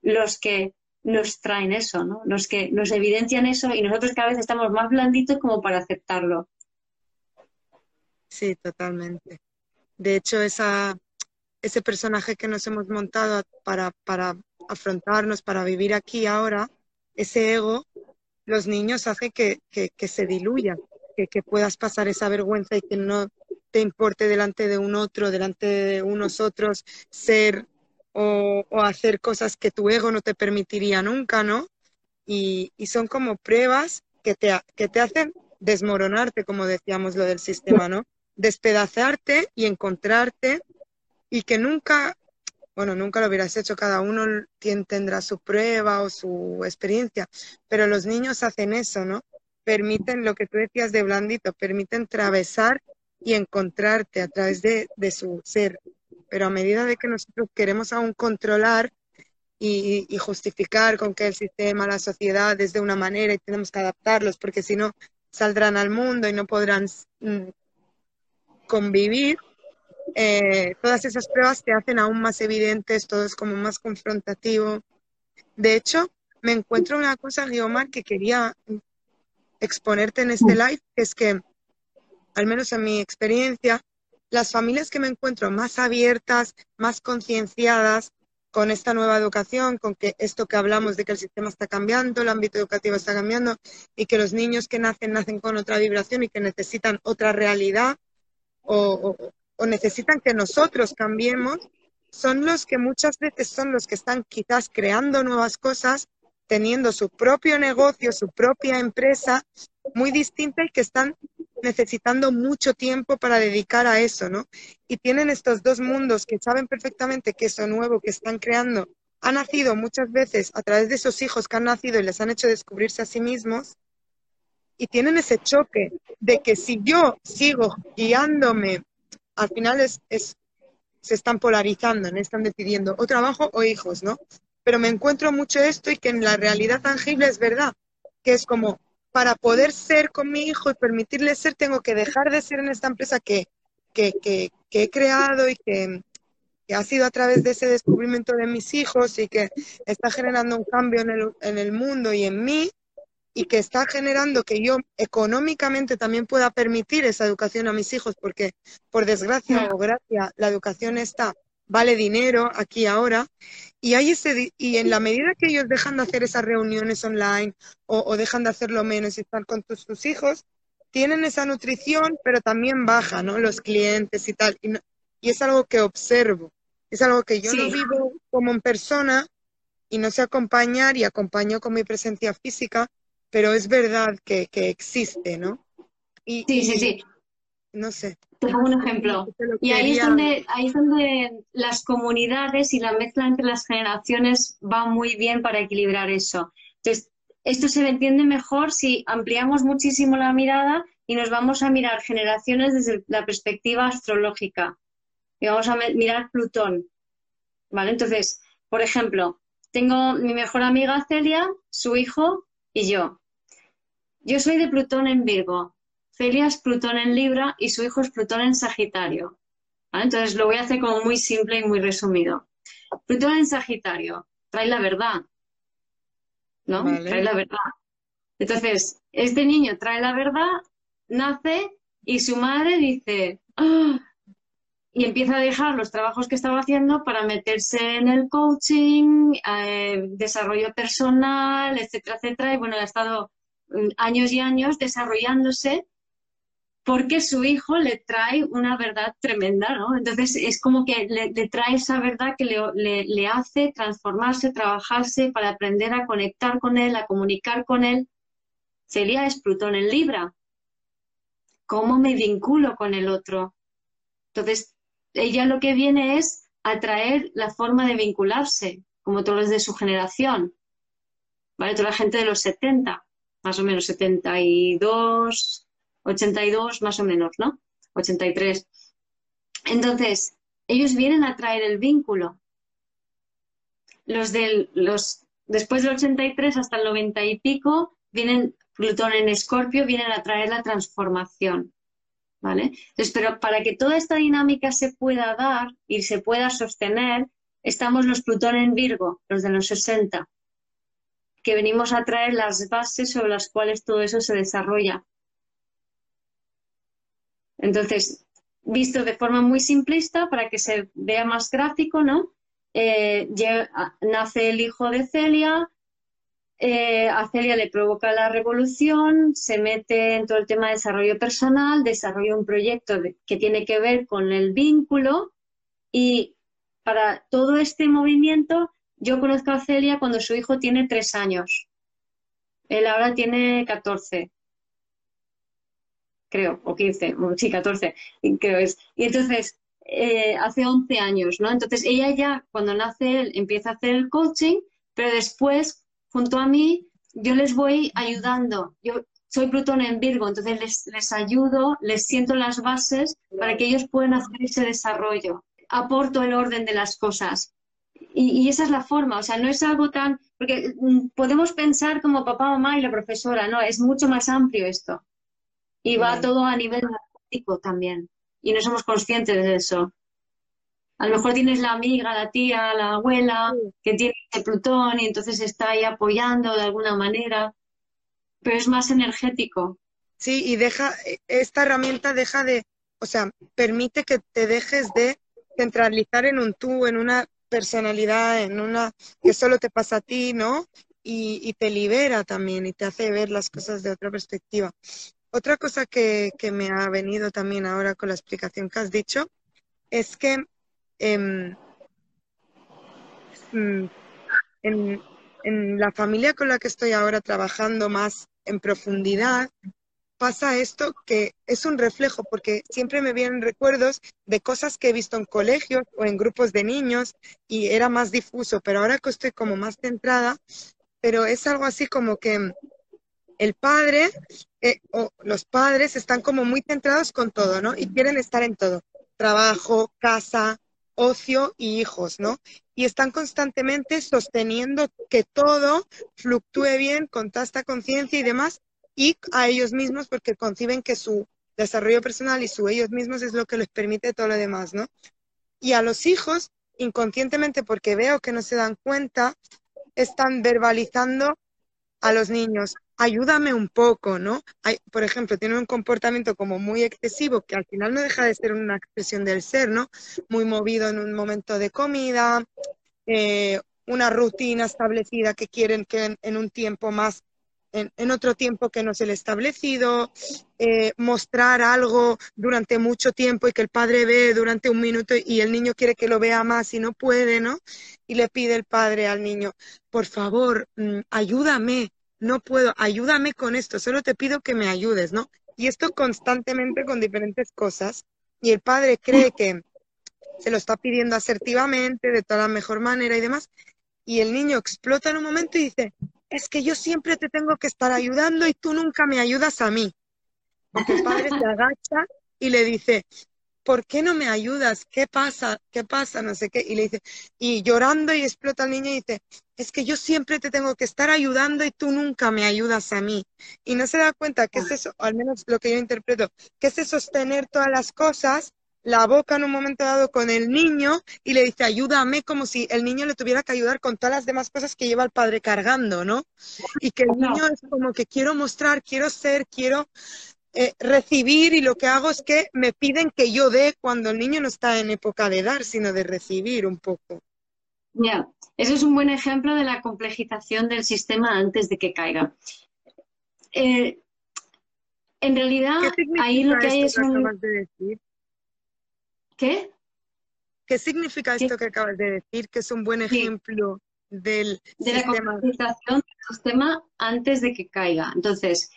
los que nos traen eso, ¿no? Los que nos evidencian eso y nosotros cada vez estamos más blanditos como para aceptarlo. Sí, totalmente. De hecho, ese personaje que nos hemos montado para, para afrontarnos, para vivir aquí ahora, ese ego, los niños hace que, se diluya, que, puedas pasar esa vergüenza y que no te importe delante de un otro, delante de unos otros, ser o, hacer cosas que tu ego no te permitiría nunca, ¿no? Y, son como pruebas que te, que te hacen desmoronarte, como decíamos lo del sistema, ¿no? Despedazarte y encontrarte y que nunca bueno, nunca lo hubieras hecho, cada uno tendrá su prueba o su experiencia, pero los niños hacen eso, ¿no? Permiten lo que tú decías de blandito, permiten atravesar y encontrarte a través de, su ser. Pero a medida de que nosotros queremos aún controlar y, justificar con que el sistema, la sociedad es de una manera y tenemos que adaptarlos, porque si no saldrán al mundo y no podrán mm, convivir, eh, todas esas pruebas te hacen aún más evidentes, todo es como más confrontativo. De hecho, me encuentro una cosa, Guiomar, que quería exponerte en este live, que es que, al menos en mi experiencia, las familias que me encuentro más abiertas, más concienciadas con esta nueva educación, con que esto que hablamos de que el sistema está cambiando, el ámbito educativo está cambiando y que los niños que nacen nacen con otra vibración y que necesitan otra realidad o, necesitan que nosotros cambiemos son los que muchas veces son los que están quizás creando nuevas cosas, teniendo su propio negocio, su propia empresa muy distinta y que están necesitando mucho tiempo para dedicar a eso, ¿no? Y tienen estos dos mundos que saben perfectamente que eso nuevo que están creando ha nacido muchas veces a través de esos hijos que han nacido y les han hecho descubrirse a sí mismos y tienen ese choque de que si yo sigo guiándome al final es, se están polarizando, ¿no? están decidiendo o trabajo o hijos, ¿no? Pero me encuentro mucho esto y que en la realidad tangible es verdad, que es como, para poder ser con mi hijo y permitirle ser, tengo que dejar de ser en esta empresa que, que, he creado y que, que, ha sido a través de ese descubrimiento de mis hijos y que está generando un cambio en el, en el mundo y en mí, y que está generando que yo económicamente también pueda permitir esa educación a mis hijos, porque por desgracia o gracia la educación está vale dinero aquí ahora y hay ese y en la medida que ellos dejan de hacer esas reuniones online o, dejan de hacerlo menos y están con tus, hijos tienen esa nutrición pero también baja no los clientes y tal y, es algo que observo es algo que yo no vivo como en persona y no sé acompañar y acompaño con mi presencia física pero es verdad que, existe, ¿no? sí, sí, sí. No sé. Te pongo un ejemplo. Y ahí es, donde, ahí es donde las comunidades y la mezcla entre las generaciones va muy bien para equilibrar eso. Entonces, esto se entiende mejor si ampliamos muchísimo la mirada y nos vamos a mirar generaciones desde la perspectiva astrológica. Y vamos a mirar Plutón. ¿Vale? Entonces, por ejemplo, tengo mi mejor amiga Celia, su hijo y yo. Yo soy de Plutón en Virgo, Celia es Plutón en Libra y su hijo es Plutón en Sagitario. Entonces lo voy a hacer como muy simple y muy resumido. Plutón en Sagitario, trae la verdad, ¿no? Trae la verdad. Entonces, este niño trae la verdad, nace y su madre dice, ¡Ah! y empieza a dejar los trabajos que estaba haciendo para meterse en el coaching, eh, desarrollo personal, etcétera, etcétera. Y bueno, ha estado años y años desarrollándose porque su hijo le trae una verdad tremenda, ¿no? Entonces es como que le, trae esa verdad que le, le, hace transformarse, trabajarse para aprender a conectar con él, a comunicar con él. Sería es Plutón en Libra. ¿Cómo me vinculo con el otro? Entonces, ella lo que viene es atraer la forma de vincularse, como todos los de su generación, ¿vale? Toda la gente de los 70, más o menos 72, 82, más o menos, ¿no? 83. Entonces, ellos vienen a traer el vínculo. Los del, los, después del 83 hasta el 90 y pico, vienen Plutón en Escorpio, vienen a traer la transformación. Entonces, pero para que toda esta dinámica se pueda dar y se pueda sostener, estamos los Plutón en Virgo, los de los 60, que venimos a traer las bases sobre las cuales todo eso se desarrolla. Entonces, visto de forma muy simplista, para que se vea más gráfico, ¿no? Eh, nace el hijo de Celia, eh, a Celia le provoca la revolución, se mete en todo el tema de desarrollo personal, desarrolla un proyecto que tiene que ver con el vínculo y para todo este movimiento yo conozco a Celia cuando su hijo tiene tres años. Él ahora tiene 14, creo, o 15, sí, 14, creo es. Y entonces, eh, hace 11 años, ¿no? Entonces, ella ya, cuando nace él, empieza a hacer el coaching, pero después junto a mí, yo les voy ayudando. Yo soy Plutón en Virgo, entonces les, les ayudo, les siento las bases para que ellos puedan hacer ese desarrollo. Aporto el orden de las cosas. Y, esa es la forma, o sea, no es algo tan, porque mm, podemos pensar como papá, mamá y la profesora, no, es mucho más amplio esto. Y va todo a nivel práctico también. Y no somos conscientes de eso. A lo mejor tienes la amiga, la tía, la abuela que tiene este Plutón y entonces está ahí apoyando de alguna manera, pero es más energético. Sí, y deja, esta herramienta deja de, o sea, permite que te dejes de centralizar en un tú, en una personalidad, en una que solo te pasa a ti, ¿no? Y, te libera también y te hace ver las cosas de otra perspectiva. Otra cosa que, que me ha venido también ahora con la explicación que has dicho es que Em, mm, en, en, la familia con la que estoy ahora trabajando más en profundidad, pasa esto que es un reflejo, porque siempre me vienen recuerdos de cosas que he visto en colegios o en grupos de niños y era más difuso, pero ahora que estoy como más centrada, pero es algo así como que el padre eh, o los padres están como muy centrados con todo, ¿no? Y quieren estar en todo, trabajo, casa, ocio y hijos, ¿no? Y están constantemente sosteniendo que todo fluctúe bien con tanta conciencia y demás, y a ellos mismos porque conciben que su desarrollo personal y su ellos mismos es lo que les permite todo lo demás, ¿no? Y a los hijos, inconscientemente, porque veo que no se dan cuenta, están verbalizando a los niños, ayúdame un poco, ¿no? Por ejemplo, tiene un comportamiento como muy excesivo, que al final no deja de ser una expresión del ser, ¿no? Muy movido en un momento de comida, eh, una rutina establecida que quieren que en, un tiempo más, en, otro tiempo que no es el establecido, eh, mostrar algo durante mucho tiempo y que el padre ve durante un minuto y el niño quiere que lo vea más y no puede, ¿no? Y le pide el padre al niño, por favor, mm, ayúdame, no puedo, ayúdame con esto, solo te pido que me ayudes, ¿no? Y esto constantemente con diferentes cosas. Y el padre cree que se lo está pidiendo asertivamente, de toda la mejor manera y demás. Y el niño explota en un momento y dice, es que yo siempre te tengo que estar ayudando y tú nunca me ayudas a mí. Porque el padre se agacha y le dice, ¿por qué no me ayudas? ¿Qué pasa? ¿Qué pasa? No sé qué. Y le dice, y llorando y explota el niño y dice, es que yo siempre te tengo que estar ayudando y tú nunca me ayudas a mí. Y no se da cuenta que es eso, al menos lo que yo interpreto, que es sostener todas las cosas la boca en un momento dado con el niño y le dice, ayúdame, como si el niño le tuviera que ayudar con todas las demás cosas que lleva el padre cargando, ¿no? Y que el niño es como que quiero mostrar, quiero ser, quiero eh, recibir y lo que hago es que me piden que yo dé cuando el niño no está en época de dar, sino de recibir un poco. Ya, eso es un buen ejemplo de la complejización del sistema antes de que caiga. Eh, en realidad, ahí lo que hay es un... ¿Qué? ¿Qué significa esto que acabas de decir? Que es un buen ejemplo del de la complejización del sistema antes de que caiga. Entonces,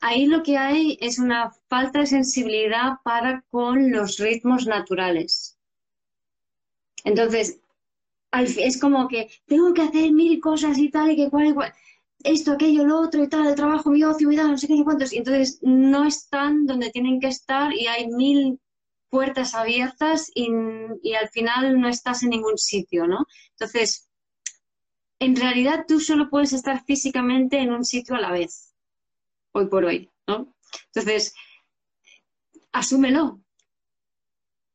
ahí lo que hay es una falta de sensibilidad para con los ritmos naturales. Entonces, es como que tengo que hacer mil cosas y tal, y que cual, igual, esto, aquello, lo otro y tal, el trabajo, mi ocio, mi tal, no sé qué, ni cuántos. Y entonces no están donde tienen que estar y hay mil puertas abiertas y, al final no estás en ningún sitio, ¿no? Entonces, en realidad tú solo puedes estar físicamente en un sitio a la vez, hoy por hoy, ¿no? Entonces, asúmelo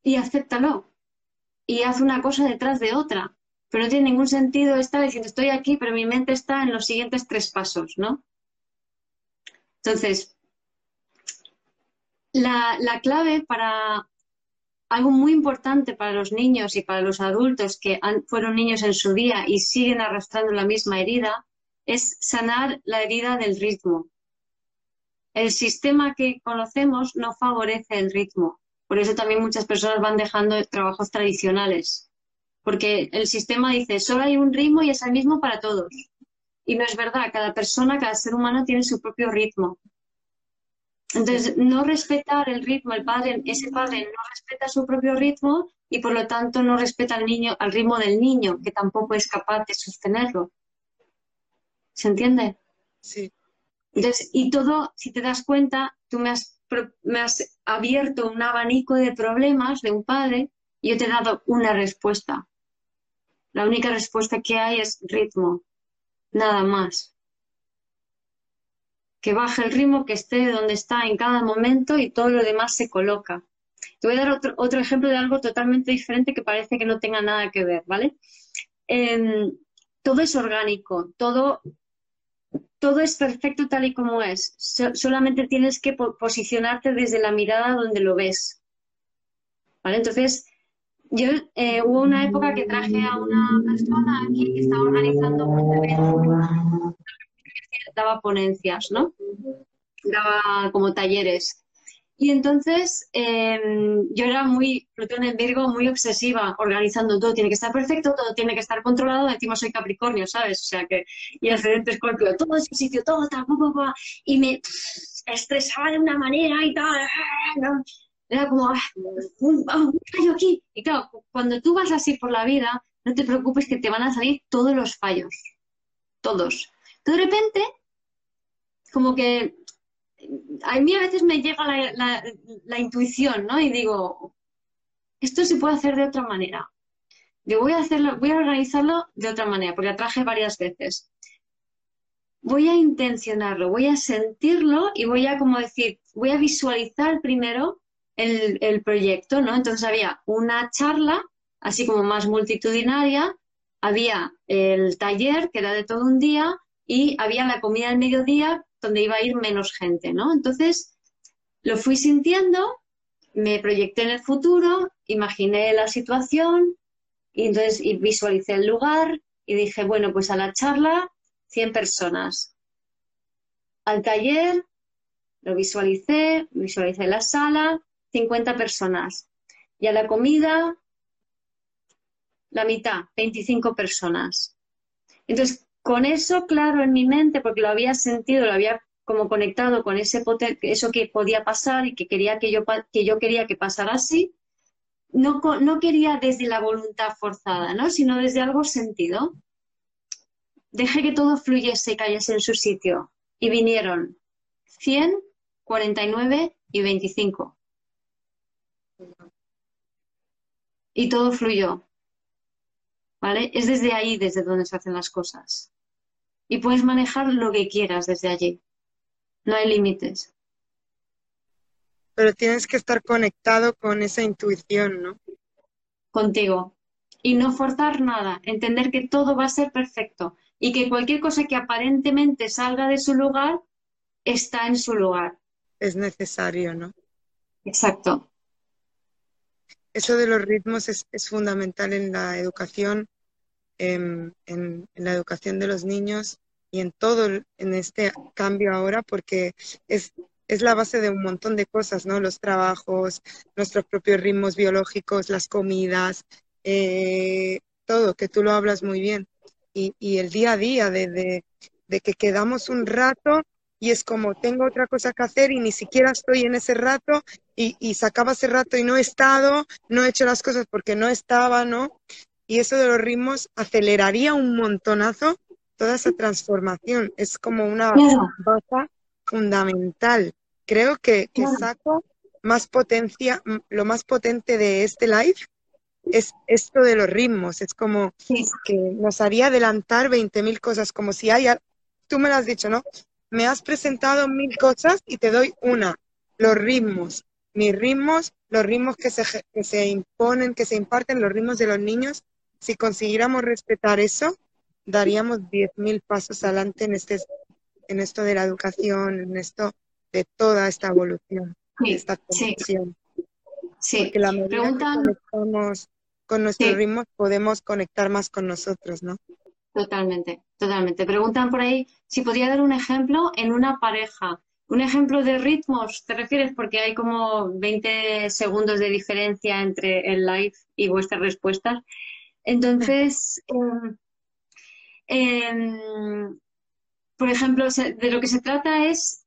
y acéptalo y haz una cosa detrás de otra pero no tiene ningún sentido estar diciendo estoy aquí, pero mi mente está en los siguientes tres pasos, ¿no? Entonces, la, clave para algo muy importante para los niños y para los adultos que fueron niños en su día y siguen arrastrando la misma herida es sanar la herida del ritmo. El sistema que conocemos no favorece el ritmo. Por eso también muchas personas van dejando trabajos tradicionales porque el sistema dice, solo hay un ritmo y es el mismo para todos. Y no es verdad, cada persona, cada ser humano tiene su propio ritmo. Entonces, no respetar el ritmo, el padre, ese padre no respeta su propio ritmo y por lo tanto no respeta al niño, al ritmo del niño, que tampoco es capaz de sostenerlo. ¿Se entiende? Sí. Entonces, y todo, si te das cuenta, tú me has, me has abierto un abanico de problemas de un padre y yo te he dado una respuesta. La única respuesta que hay es ritmo, nada más. Que baje el ritmo, que esté donde está en cada momento y todo lo demás se coloca. Te voy a dar otro, ejemplo de algo totalmente diferente que parece que no tenga nada que ver, ¿vale? Em, todo es orgánico, todo, todo es perfecto tal y como es. solamente tienes que posicionarte desde la mirada donde lo ves. ¿Vale? Entonces, yo eh, hubo una época que traje a una persona aquí que estaba organizando un daba ponencias, ¿no? Daba como talleres. Y entonces em, yo era muy, Plutón en Virgo, muy obsesiva, organizando todo, tiene que estar perfecto, todo tiene que estar controlado, encima soy Capricornio, ¿sabes? O sea que, y ascendente Escorpio, todo ese sitio, todo, tal, y me estresaba de una manera y tal. Era como, ah, un, fallo aquí. Y claro, cuando tú vas así por la vida, no te preocupes que te van a salir todos los fallos. Todos. De repente, como que a mí a veces me llega la, intuición, ¿no? Y digo, esto se puede hacer de otra manera. Yo voy a hacerlo, voy a organizarlo de otra manera, porque la traje varias veces. Voy a intencionarlo, voy a sentirlo y voy a como decir, voy a visualizar primero el, proyecto, ¿no? Entonces había una charla, así como más multitudinaria, había el taller, que era de todo un día, y había la comida al mediodía, donde iba a ir menos gente, ¿no? Entonces, lo fui sintiendo, me proyecté en el futuro, imaginé la situación, y entonces visualicé el lugar, y dije, bueno, pues a la charla, 100 personas. Al taller, lo visualicé, visualicé la sala, 50 personas. Y a la comida, la mitad, 25 personas. Entonces, con eso claro en mi mente, porque lo había sentido, lo había como conectado con ese eso que podía pasar y que quería que yo, que yo quería que pasara así, no, no quería desde la voluntad forzada, ¿no? sino desde algo sentido. Dejé que todo fluyese y cayese en su sitio. Y vinieron 100, 49 y 25. Y todo fluyó. ¿Vale? Es desde ahí desde donde se hacen las cosas. Y puedes manejar lo que quieras desde allí. No hay límites. pero tienes que estar conectado con esa intuición, ¿no? Contigo. Y no forzar nada, entender que todo va a ser perfecto y que cualquier cosa que aparentemente salga de su lugar está en su lugar. Es necesario, ¿no? Exacto. Eso de los ritmos es, fundamental en la educación, en, la educación de los niños y en todo, en este cambio ahora, porque es, es la base de un montón de cosas, ¿no? Los trabajos, nuestros propios ritmos biológicos, las comidas, eh, todo, que tú lo hablas muy bien. Y, y el día a día, de, de que quedamos un rato y es como tengo otra cosa que hacer y ni siquiera estoy en ese rato y, y se acaba ese rato y no he estado, no he hecho las cosas porque no estaba, ¿no? Y eso de los ritmos aceleraría un montonazo toda esa transformación. Es como una base fundamental. Creo que, que saco más potencia, lo más potente de este live es esto de los ritmos. Es como que nos haría adelantar 20.000 cosas, como si haya, tú me lo has dicho, ¿no? me has presentado mil cosas y te doy una, los ritmos. Mis ritmos, los ritmos que se, que se imponen, que se imparten, los ritmos de los niños, si consiguiéramos respetar eso, daríamos 10.000 pasos adelante en, este, en esto de la educación, en esto de toda esta evolución, esta conexión. Sí. Porque la medida que conectamos con nuestros ritmos, podemos conectar más con nosotros, ¿no? Totalmente, totalmente. Preguntan por ahí si podría dar un ejemplo en una pareja. Un ejemplo de ritmos, ¿te refieres? Porque hay como 20 segundos de diferencia entre el live y vuestras respuestas. Entonces, em, em, por ejemplo, de lo que se trata es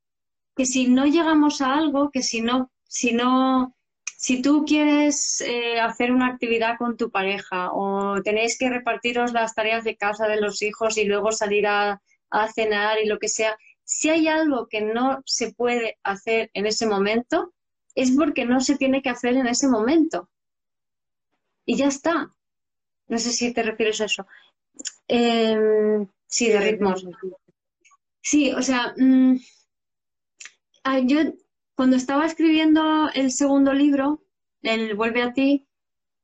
que si no llegamos a algo, que si no, si no si tú quieres eh, hacer una actividad con tu pareja o tenéis que repartiros las tareas de casa de los hijos y luego salir a, cenar y lo que sea, si hay algo que no se puede hacer en ese momento, es porque no se tiene que hacer en ese momento. Y ya está. No sé si te refieres a eso. Em, sí, de ritmos. Sí, o sea, mm, yo cuando estaba escribiendo el segundo libro, el Vuelve a ti,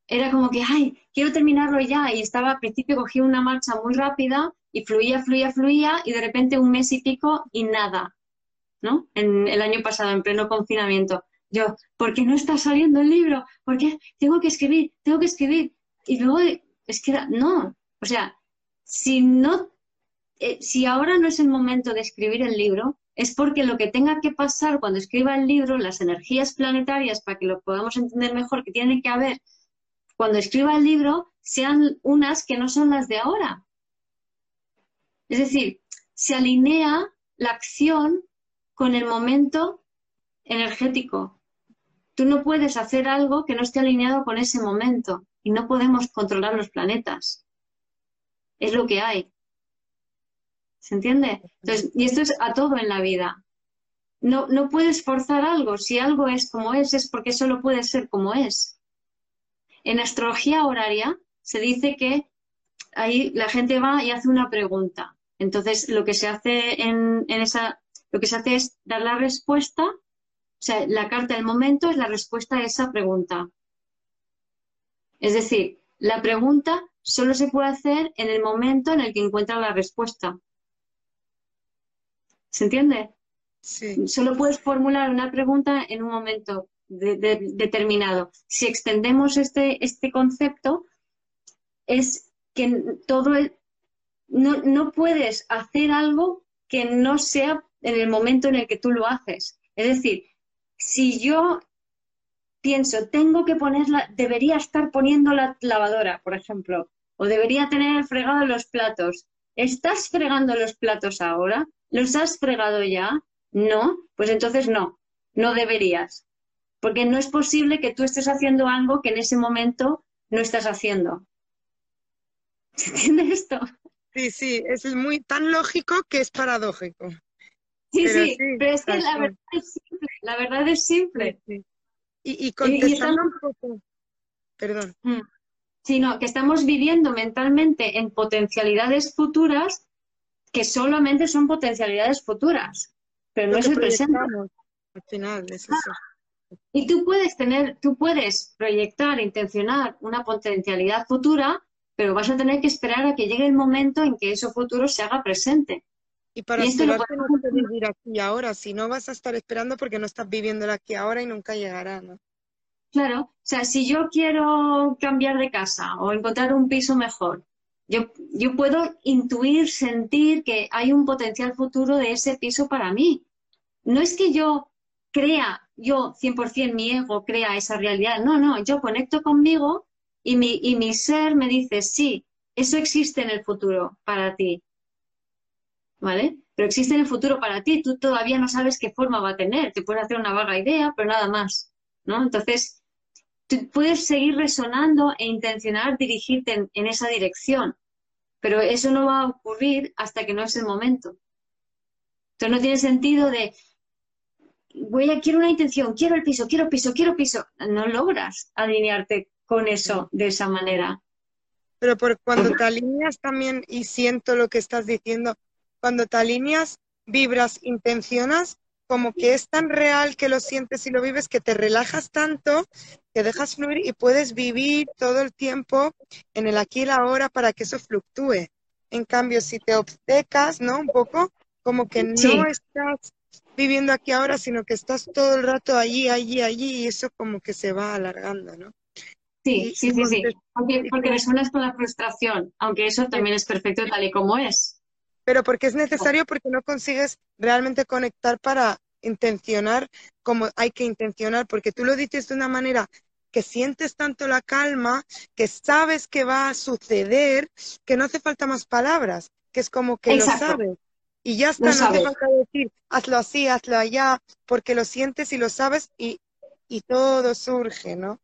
era como que, ay, quiero terminarlo ya. Y estaba, al principio cogí una marcha muy rápida y fluía, fluía, fluía, y de repente un mes y pico y nada, ¿no? En el año pasado, en pleno confinamiento. Yo, ¿por qué no está saliendo el libro? ¿Por qué tengo que escribir? Tengo que escribir. Y luego, es que, no, o sea, si no, eh, si ahora no es el momento de escribir el libro, es porque lo que tenga que pasar cuando escriba el libro, las energías planetarias, para que lo podamos entender mejor, que tienen que haber cuando escriba el libro, sean unas que no son las de ahora. Es decir, se alinea la acción con el momento energético. Tú no puedes hacer algo que no esté alineado con ese momento y no podemos controlar los planetas. Es lo que hay. ¿Se entiende? Entonces, y esto es a todo en la vida. No, no puedes forzar algo. Si algo es como es, es porque solo puede ser como es. En astrología horaria se dice que ahí la gente va y hace una pregunta. Entonces, lo que se hace en, en esa, lo que se hace es dar la respuesta, o sea, la carta del momento es la respuesta a esa pregunta. Es decir, la pregunta solo se puede hacer en el momento en el que encuentra la respuesta. ¿Se entiende? Sí. Solo puedes formular una pregunta en un momento determinado. Si extendemos este, este concepto, es que todo el, no, no puedes hacer algo que no sea en el momento en el que tú lo haces. Es decir, si yo pienso, tengo que ponerla, debería estar poniendo la lavadora, por ejemplo, o debería tener fregado los platos. ¿Estás fregando los platos ahora? ¿Los has fregado ya? No, pues entonces no, no deberías. Porque no es posible que tú estés haciendo algo que en ese momento no estás haciendo. ¿Se entiende esto? Sí, sí, es muy tan lógico que es paradójico. Sí, sí, pero es que la verdad es simple, la verdad es simple. Y, y contestando un poco, perdón. Mm. Sino que estamos viviendo mentalmente en potencialidades futuras que solamente son potencialidades futuras, pero no es el presente. Al final, es eso. Y tú puedes tener, tú puedes proyectar, intencionar una potencialidad futura, pero vas a tener que esperar a que llegue el momento en que eso futuro se haga presente. Y para esto no puedes vivir aquí ahora, si no vas a estar esperando porque no estás viviendo aquí ahora y nunca llegará, ¿no? Claro, o sea, si yo quiero cambiar de casa o encontrar un piso mejor, yo, yo puedo intuir, sentir que hay un potencial futuro de ese piso para mí. No es que yo crea, yo 100% mi ego crea esa realidad, no, no, yo conecto conmigo y mi, y mi ser me dice, sí, eso existe en el futuro para ti. ¿Vale? Pero existe en el futuro para ti, tú todavía no sabes qué forma va a tener, te puedes hacer una vaga idea, pero nada más, ¿no? Entonces, tú puedes seguir resonando e intencionar dirigirte en, esa dirección, pero eso no va a ocurrir hasta que no es el momento. Entonces no tiene sentido de, voy a, quiero una intención, quiero el piso, quiero piso, quiero piso. No logras alinearte con eso de esa manera. Pero por cuando te alineas también, y siento lo que estás diciendo, cuando te alineas, vibras, intencionas, como que es tan real que lo sientes y lo vives que te relajas tanto que dejas fluir y puedes vivir todo el tiempo en el aquí y la ahora para que eso fluctúe. En cambio, si te obcecas, ¿no? Un poco, como que no estás viviendo aquí ahora, sino que estás todo el rato allí, allí, allí, y eso como que se va alargando, ¿no? Sí, sí, sí, sí. Porque, porque resuenas con la frustración, aunque eso también es perfecto tal y como es pero porque es necesario porque no consigues realmente conectar para intencionar como hay que intencionar, porque tú lo dices de una manera que sientes tanto la calma, que sabes que va a suceder, que no hace falta más palabras, que es como que lo sabes. Y ya está, no hace falta decir, hazlo así, hazlo allá, porque lo sientes y lo sabes y, y todo surge, ¿no?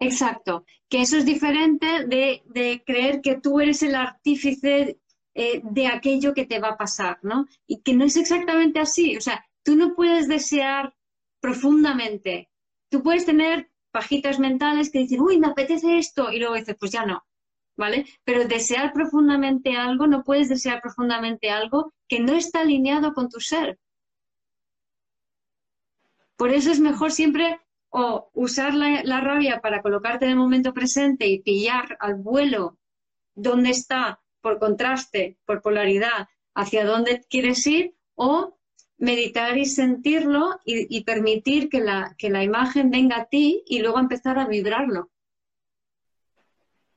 Exacto, que eso es diferente de, de creer que tú eres el artífice eh, de aquello que te va a pasar, ¿no? Y que no es exactamente así. O sea, tú no puedes desear profundamente. Tú puedes tener pajitas mentales que dicen, uy, me apetece esto, y luego dices, pues ya no, ¿vale? Pero desear profundamente algo, no puedes desear profundamente algo que no está alineado con tu ser. Por eso es mejor siempre o usar la, la rabia para colocarte en el momento presente y pillar al vuelo dónde está por contraste, por polaridad, hacia dónde quieres ir o meditar y sentirlo y, permitir que la, que la imagen venga a ti y luego empezar a vibrarlo.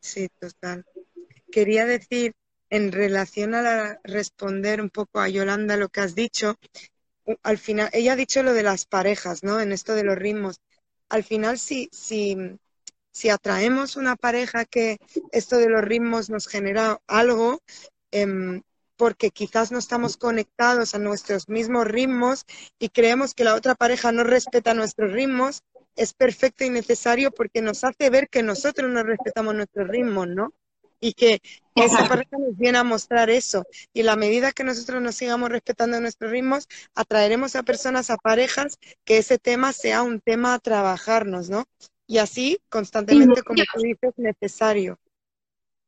Sí, total. Quería decir, en relación a responder un poco a Yolanda lo que has dicho, al final, ella ha dicho lo de las parejas, ¿no? En esto de los ritmos. Al final, sí si, si atraemos una pareja que esto de los ritmos nos genera algo, em, porque quizás no estamos conectados a nuestros mismos ritmos y creemos que la otra pareja no respeta nuestros ritmos, es perfecto y necesario porque nos hace ver que nosotros no respetamos nuestros ritmos, ¿no? Y que esa pareja nos viene a mostrar eso. Y la medida que nosotros nos sigamos respetando nuestros ritmos, atraeremos a personas, a parejas, que ese tema sea un tema a trabajarnos, ¿no? Y así, constantemente, como tú dices, necesario.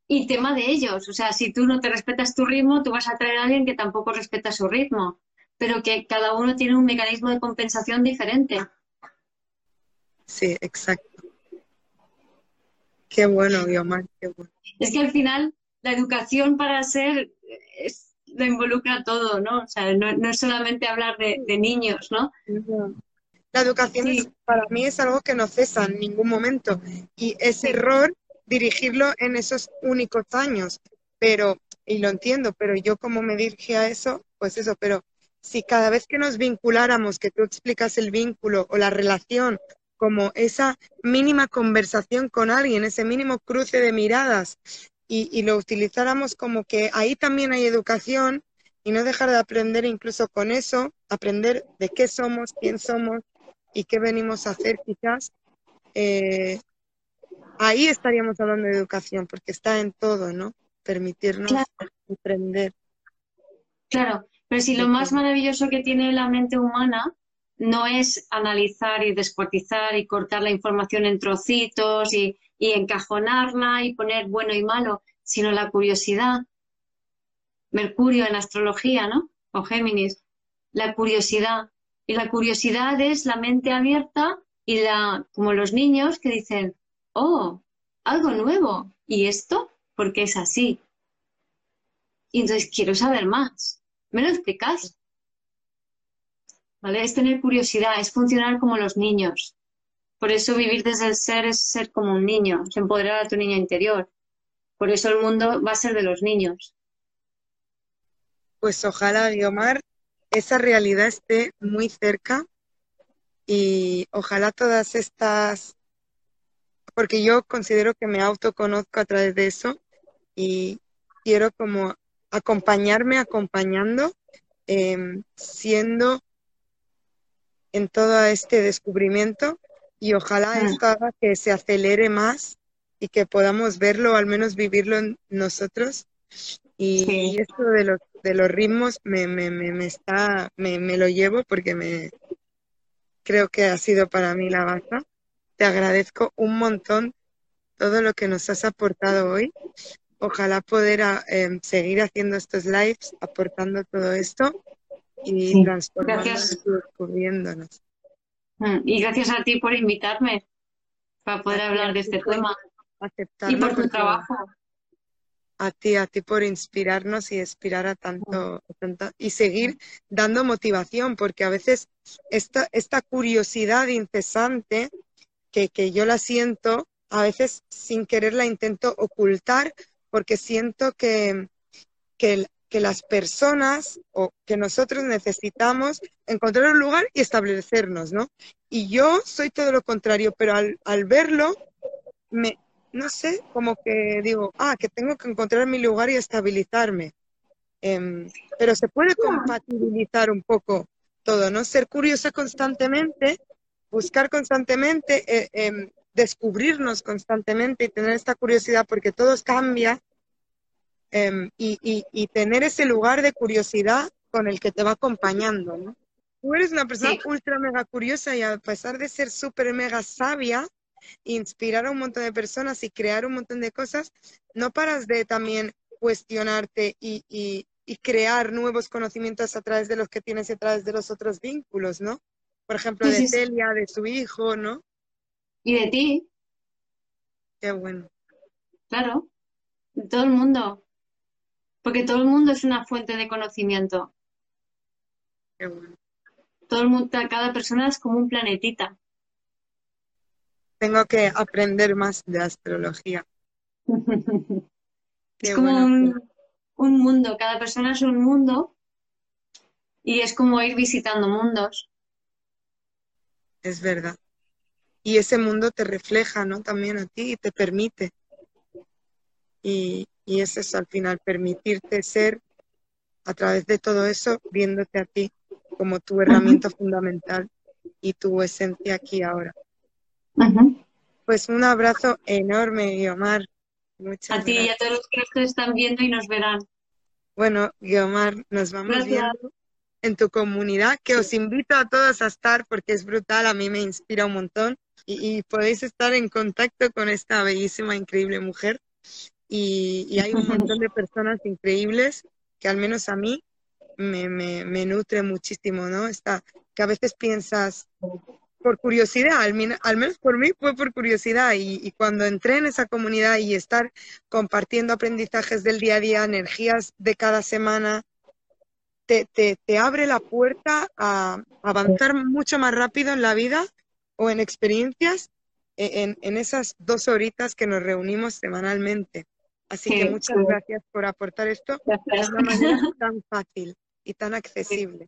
Y tema de ellos, o sea, si tú no te respetas tu ritmo, tú vas a traer a alguien que tampoco respeta su ritmo, pero que cada uno tiene un mecanismo de compensación diferente. Sí, exacto. Qué bueno, Guiomar, qué bueno. Es que al final la educación para ser es, lo involucra todo, ¿no? O sea, no, es solamente hablar de, niños, ¿no? La educación para mí es algo que no cesa en ningún momento. Y es error dirigirlo en esos únicos años, pero, y lo entiendo, pero yo como me dirigí a eso, pues eso, pero si cada vez que nos vinculáramos, que tú explicas el vínculo o la relación como esa mínima conversación con alguien, ese mínimo cruce de miradas, y, y, lo utilizáramos como que ahí también hay educación y no dejar de aprender incluso con eso, aprender de qué somos, quién somos, y qué venimos a hacer quizás, eh, ahí estaríamos hablando de educación, porque está en todo, ¿no? Permitirnos emprender. Claro, pero si lo más maravilloso que tiene la mente humana no es analizar y descuartizar y cortar la información en trocitos y, y encajonarla y poner bueno y malo, sino la curiosidad. Mercurio en astrología, ¿no? O Géminis. La curiosidad. Y la curiosidad es la mente abierta y la, como los niños que dicen, oh, algo nuevo. ¿Y esto? ¿Por qué es así? Y entonces quiero saber más. ¿Me lo explicas? ¿Vale? Es tener curiosidad, es funcionar como los niños. Por eso vivir desde el ser es ser como un niño, es empoderar a tu niño interior. Por eso el mundo va a ser de los niños. Pues ojalá, Guiomar, esa realidad esté muy cerca y ojalá todas estas, porque yo considero que me autoconozco a través de eso y quiero como acompañarme acompañando, em, siendo en todo este descubrimiento y ojalá esto haga que se acelere más y que podamos verlo, al menos vivirlo en nosotros. Y, esto de los, de los ritmos me, me, me, está, me, me, lo llevo porque me creo que ha sido para mí la baza. Te agradezco un montón todo lo que nos has aportado hoy ojalá poder ah, em, seguir haciendo estos lives, aportando todo esto y transformándonos y descubriéndonos. Mm, y gracias a ti por invitarme para poder hablar de este tema. Y por tu trabajo. A ti, a ti por inspirarnos y inspirar a tanto, y seguir dando motivación, porque a veces esta, esta curiosidad incesante que, que yo la siento, a veces sin querer la intento ocultar porque siento que, que, las personas o que nosotros necesitamos encontrar un lugar y establecernos, ¿no? Y yo soy todo lo contrario, pero al, al verlo, me, no sé, como que digo, ah, que tengo que encontrar mi lugar y estabilizarme. Em, pero se puede compatibilizar un poco todo, ¿no? Ser curiosa constantemente, buscar constantemente, eh, descubrirnos constantemente y tener esta curiosidad porque todo cambia em, y, tener ese lugar de curiosidad con el que te va acompañando, ¿no? Tú eres una persona ultra mega curiosa y a pesar de ser súper mega sabia, inspirar a un montón de personas y crear un montón de cosas, no paras de también cuestionarte y, y, crear nuevos conocimientos a través de los que tienes y a través de los otros vínculos, ¿no? Por ejemplo, de Celia, de su hijo, ¿no? Y de ti. Qué bueno. Claro, de todo el mundo. Porque todo el mundo es una fuente de conocimiento. Qué bueno. Todo el mundo, cada persona es como un planetita. Tengo que aprender más de astrología. es como un, un mundo, cada persona es un mundo y es como ir visitando mundos. Es verdad y ese mundo te refleja, ¿no? También a ti y te permite. Y, y es eso al final, permitirte ser a través de todo eso, viéndote a ti como tu herramienta fundamental y tu esencia aquí ahora. Pues un abrazo enorme, Guiomar. a ti y a todos los que nos están viendo y nos verán. Bueno, Guiomar, nos vamos viendo en tu comunidad, que os invito a todos a estar porque es brutal, a mí me inspira un montón y, podéis estar en contacto con esta bellísima, increíble mujer. Y, hay un montón de personas increíbles que al menos a mí me, me, nutre muchísimo, ¿no? Está, que a veces piensas, por curiosidad, al, menos por mí fue por curiosidad y, y, cuando entré en esa comunidad y estar compartiendo aprendizajes del día a día, energías de cada semana, te, te, te abre la puerta a avanzar mucho más rápido en la vida o en experiencias e, en, en, esas dos horitas que nos reunimos semanalmente. Así que muchas gracias por aportar esto de una manera tan fácil y tan accesible.